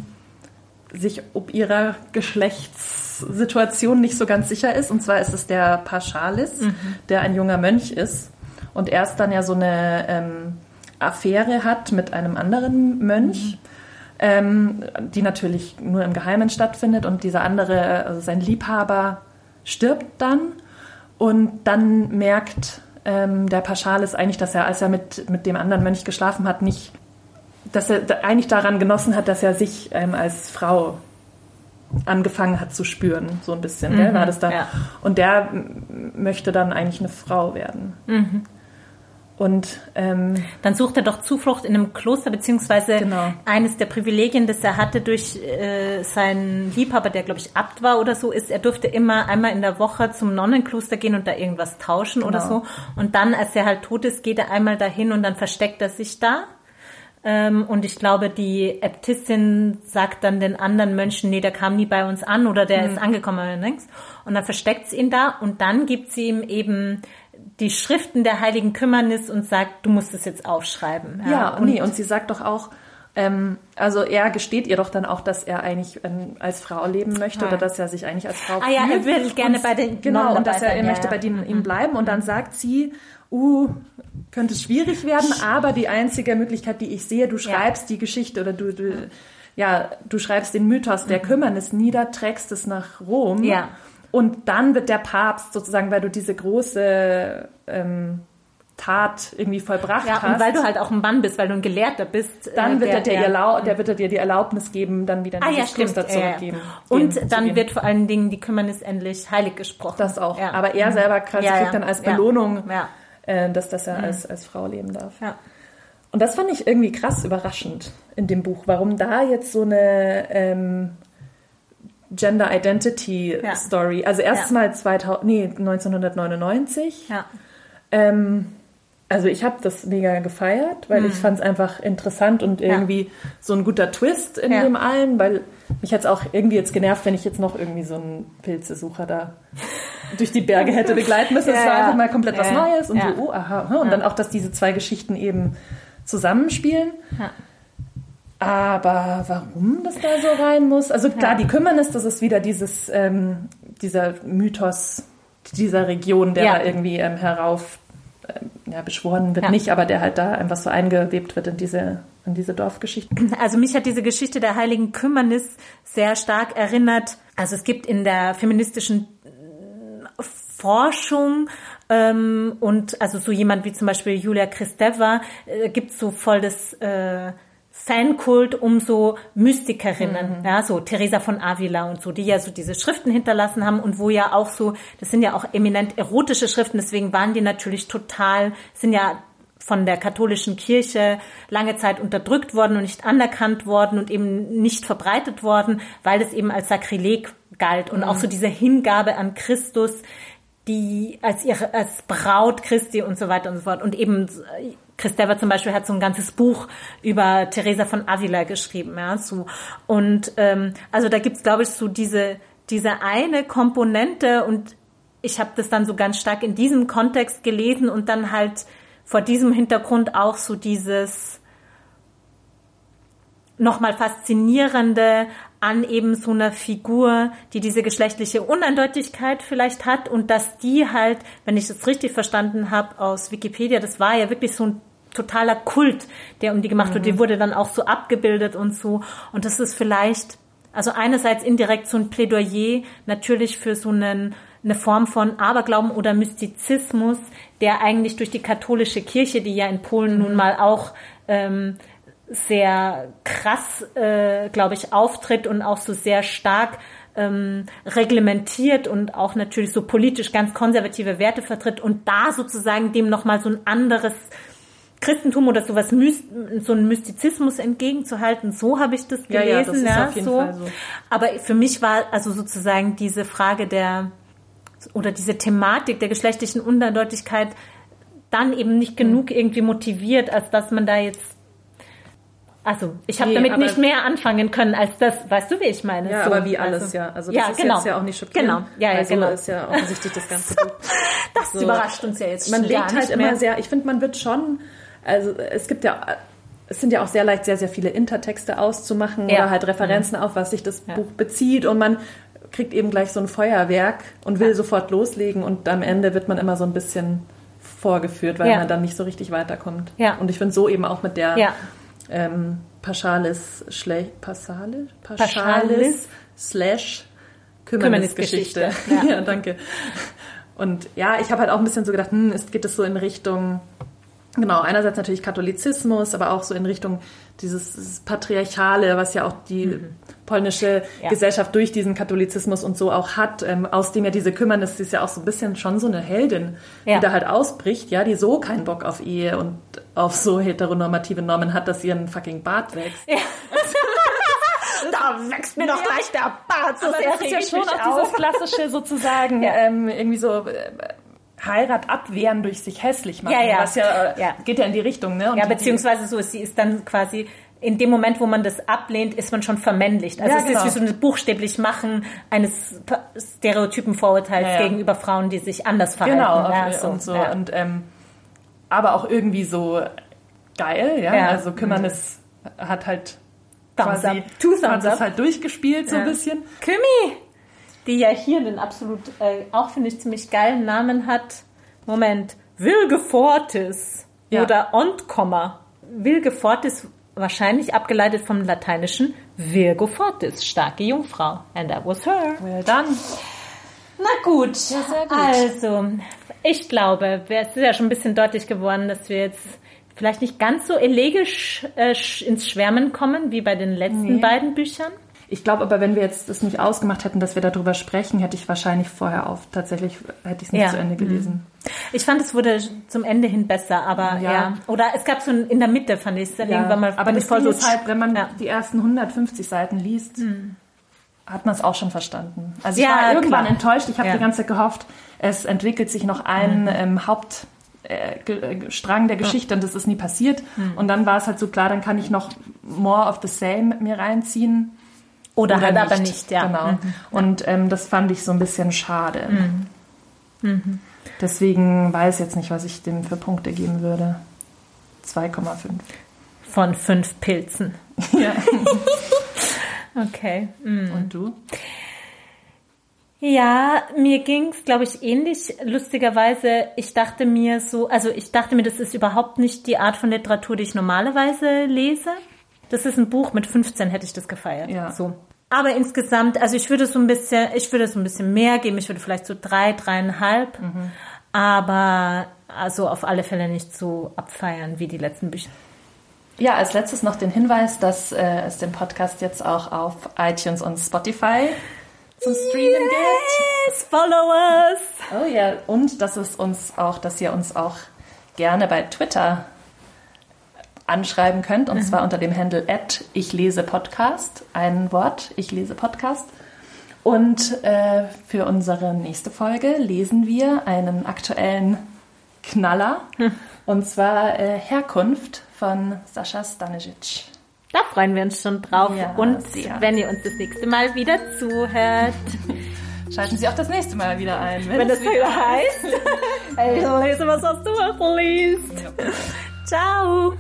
sich ob ihrer Geschlechtssituation nicht so ganz sicher ist. Und zwar ist es der Paschalis, mhm. der ein junger Mönch ist und erst dann ja so eine ähm, Affäre hat mit einem anderen Mönch. Mhm. Ähm, die natürlich nur im Geheimen stattfindet und dieser andere, also sein Liebhaber, stirbt dann und dann merkt ähm, der Paschal ist eigentlich, dass er, als er mit, mit dem anderen Mönch geschlafen hat, nicht, dass er eigentlich daran genossen hat, dass er sich ähm, als Frau angefangen hat zu spüren, so ein bisschen, mhm, gell, war das da. Ja. Und der möchte dann eigentlich eine Frau werden. Mhm. Und ähm, dann sucht er doch Zuflucht in einem Kloster, beziehungsweise genau. eines der Privilegien, das er hatte durch äh, seinen Liebhaber, der glaube ich Abt war oder so, ist, er durfte immer einmal in der Woche zum Nonnenkloster gehen und da irgendwas tauschen genau. oder so. Und dann, als er halt tot ist, geht er einmal dahin und dann versteckt er sich da. Ähm, und ich glaube, die Äbtissin sagt dann den anderen Mönchen, nee, der kam nie bei uns an oder der mhm. ist angekommen oder nichts. Und dann versteckt sie ihn da und dann gibt sie ihm eben die Schriften der heiligen Kümmernis und sagt, du musst es jetzt aufschreiben. Ja, ja und, nee, und sie sagt doch auch, ähm, also er gesteht ihr doch dann auch, dass er eigentlich ähm, als Frau leben möchte ja. oder dass er sich eigentlich als Frau ah, fühlt. Ah ja, er will gerne und, bei den Genau, und dass er, er ja, möchte bei denen, ihm bleiben. Und dann sagt sie, uh, könnte schwierig werden, aber die einzige Möglichkeit, die ich sehe, du schreibst die Geschichte oder du, du ja, du schreibst den Mythos der mhm. Kümmernis nieder, trägst es nach Rom. Ja. Und dann wird der Papst sozusagen, weil du diese große ähm, Tat irgendwie vollbracht ja, hast. Und weil du halt auch ein Mann bist, weil du ein Gelehrter bist. Dann äh, wird, der, der, der, der wird er dir die Erlaubnis geben, dann wieder in ah, ja, Kloster zurückgeben. Ja, und dann wird vor allen Dingen die Kümmernis endlich heilig gesprochen. Das auch. Aber er selber quasi kriegt dann als Belohnung, äh, dass, dass er mhm. als, als Frau leben darf. Ja. Und das fand ich irgendwie krass überraschend in dem Buch, warum da jetzt so eine ähm, Gender Identity Ja. Story. Also erstes Ja. Mal 2000, nee, 1999. Ja. Ähm, also ich habe das mega gefeiert, weil Mhm. ich fand es einfach interessant und irgendwie so ein guter Twist in dem allen, weil mich hat's auch irgendwie jetzt genervt, wenn ich jetzt noch irgendwie so einen Pilzesucher da durch die Berge hätte begleiten müssen. Es war einfach mal komplett was Neues und so, oh, aha. aha. Und dann auch, dass diese zwei Geschichten eben zusammenspielen. Ja. Aber warum das da so rein muss? Also klar, die Kümmernis, das ist wieder dieses, ähm, dieser Mythos dieser Region, der Ja. da irgendwie ähm, herauf ähm, ja, beschworen wird Ja. nicht, aber der halt da einfach so eingewebt wird in diese, in diese Dorfgeschichte. Also mich hat diese Geschichte der heiligen Kümmernis sehr stark erinnert. Also es gibt in der feministischen äh, Forschung ähm, und also so jemand wie zum Beispiel Julia Kristeva äh, gibt so voll das äh, Fankult um so Mystikerinnen, ja, so Teresa von Avila und so, die ja so diese Schriften hinterlassen haben und wo ja auch so, das sind ja auch eminent erotische Schriften, deswegen waren die natürlich total, sind ja von der katholischen Kirche lange Zeit unterdrückt worden und nicht anerkannt worden und eben nicht verbreitet worden, weil das eben als Sakrileg galt und auch so diese Hingabe an Christus, die als ihre als Braut Christi und so weiter und so fort und eben Christeva zum Beispiel hat so ein ganzes Buch über Teresa von Avila geschrieben, ja, so. Und ähm, also da gibt's glaube ich so diese diese eine Komponente und ich habe das dann so ganz stark in diesem Kontext gelesen und dann halt vor diesem Hintergrund auch so dieses nochmal faszinierende an eben so einer Figur, die diese geschlechtliche Uneindeutigkeit vielleicht hat und dass die halt, wenn ich das richtig verstanden habe aus Wikipedia, das war ja wirklich so ein totaler Kult, der um die gemacht wird, die wurde dann auch so abgebildet und so. Und das ist vielleicht also einerseits indirekt so ein Plädoyer natürlich für so einen eine Form von Aberglauben oder Mystizismus, der eigentlich durch die katholische Kirche, die ja in Polen nun mal auch ähm, sehr krass, äh, glaube ich, auftritt und auch so sehr stark ähm, reglementiert und auch natürlich so politisch ganz konservative Werte vertritt und da sozusagen dem nochmal so ein anderes Christentum oder sowas, so einen Mystizismus entgegenzuhalten. So habe ich das Ja, gelesen. ja, das ist auf jeden so. Fall so. Aber für mich war also sozusagen diese Frage der oder diese Thematik der geschlechtlichen Uneindeutigkeit dann eben nicht genug irgendwie motiviert, als dass man da jetzt also ich habe Nee, damit nicht mehr anfangen können als das, weißt du, wie ich meine? Ja, So, aber wie alles, also, ja. Also das ja, ist genau. jetzt ja auch nicht schockierend. Genau, ja, ja, also genau. ist ja offensichtlich das ganze Buch. Das So. überrascht uns ja jetzt Man legt halt immer mehr. sehr, ich finde, man wird schon, also es gibt ja, es sind ja auch sehr leicht, sehr, sehr viele Intertexte auszumachen Ja. oder halt Referenzen auf, was sich das Ja. Buch bezieht und man kriegt eben gleich so ein Feuerwerk und will sofort loslegen und am Ende wird man immer so ein bisschen vorgeführt, weil man dann nicht so richtig weiterkommt. Ja. Und ich finde so eben auch mit der Ja. Ähm, Paschalis, Schle Paschalis? Paschalis slash Kümmernisgeschichte, Kümmernisgeschichte. ja. Ja. danke. Und ja, ich habe halt auch ein bisschen so gedacht, hm, es geht es so in Richtung, genau, einerseits natürlich Katholizismus, aber auch so in Richtung dieses, dieses Patriarchale, was ja auch die polnische Mhm. Ja. Gesellschaft durch diesen Katholizismus und so auch hat, ähm, aus dem ja diese Kümmernis, die ist ja auch so ein bisschen schon so eine Heldin, Ja. die da halt ausbricht, ja, die so keinen Bock auf Ehe und auf so heteronormative Normen hat, dass ihr ein fucking Bart wächst. da wächst mir doch gleich der Bart, so Aber das ist ja schon auch dieses auf. klassische sozusagen, Ja. ähm, irgendwie so äh, Heirat abwehren durch sich hässlich machen. Ja, ja. Was ja, äh, Ja. geht ja in die Richtung, ne? Und Ja, beziehungsweise so, sie ist dann quasi in dem Moment, wo man das ablehnt, ist man schon vermännlicht. Also Ja, es genau. ist wie so ein buchstäblich Machen eines Pa- stereotypen Vorurteils Ja, ja. gegenüber Frauen, die sich anders verhalten. Genau, ja, auf- und so. ja. Und, ähm, aber auch irgendwie so geil, ja. Also Kümmernis hat halt Thumbs quasi up. Two thumbs hat das up. halt durchgespielt so ein bisschen. Kümi, die ja hier den absolut, äh, auch finde ich ziemlich geilen Namen hat. Moment, Wilge Fortis Ja. oder Ontkomma. Wilge Fortis, wahrscheinlich abgeleitet vom lateinischen Virgo Fortis, starke Jungfrau. And that was her. Well done. Na gut, sehr gut. also ich glaube, es ist ja schon ein bisschen deutlich geworden, dass wir jetzt vielleicht nicht ganz so elegisch äh, ins Schwärmen kommen wie bei den letzten Nee. beiden Büchern. Ich glaube aber, wenn wir jetzt das nicht ausgemacht hätten, dass wir darüber sprechen, hätte ich wahrscheinlich vorher auf, tatsächlich hätte ich es nicht Ja. Mhm. zu Ende gelesen. Ich fand, es wurde zum Ende hin besser, aber ja. Ja. Oder es gab so ein, in der Mitte, fand ich es dann irgendwann mal aber das voll so ist halt, wenn man Ja. die ersten 150 Seiten liest, hat man es auch schon verstanden. Also ich Ja, war irgendwann klar. enttäuscht. Ich habe Ja. die ganze Zeit gehofft, es entwickelt sich noch ein ähm, Hauptstrang äh, äh, Strang der Geschichte und das ist nie passiert. Und dann war es halt so klar, dann kann ich noch more of the same mir reinziehen. Oder, halt aber nicht, ja. Genau. Mhm. Und ähm, das fand ich so ein bisschen schade. Deswegen weiß ich jetzt nicht, was ich dem für Punkte geben würde. 2,5. Von fünf Pilzen. Ja. Okay. Und du? Ja, mir ging's, glaube ich, ähnlich. Lustigerweise, ich dachte mir so, also ich dachte mir, das ist überhaupt nicht die Art von Literatur, die ich normalerweise lese. Das ist ein Buch, mit 15 hätte ich das gefeiert. Ja. So. Aber insgesamt, also ich würde so ein bisschen, ich würde so ein bisschen mehr geben. Ich würde vielleicht so drei, dreieinhalb. Aber also auf alle Fälle nicht so abfeiern wie die letzten Bücher. Ja, als letztes noch den Hinweis, dass äh, es den Podcast jetzt auch auf iTunes und Spotify zum Streamen gibt. Yes, follow us! Oh ja, und dass es uns auch, dass ihr uns auch gerne bei Twitter anschreiben könnt, und zwar unter dem Handle at ich lese Podcast, ein Wort, ich lese Podcast. Und äh, für unsere nächste Folge lesen wir einen aktuellen Knaller, und zwar äh, Herkunft von Sascha Stanisic. Da freuen wir uns schon drauf. Ja, Und sehr. wenn ihr uns das nächste Mal wieder zuhört, Schalten Sie auch das nächste Mal wieder ein, wenn das wieder heißt, ich lese was, was du auch liest. Ciao!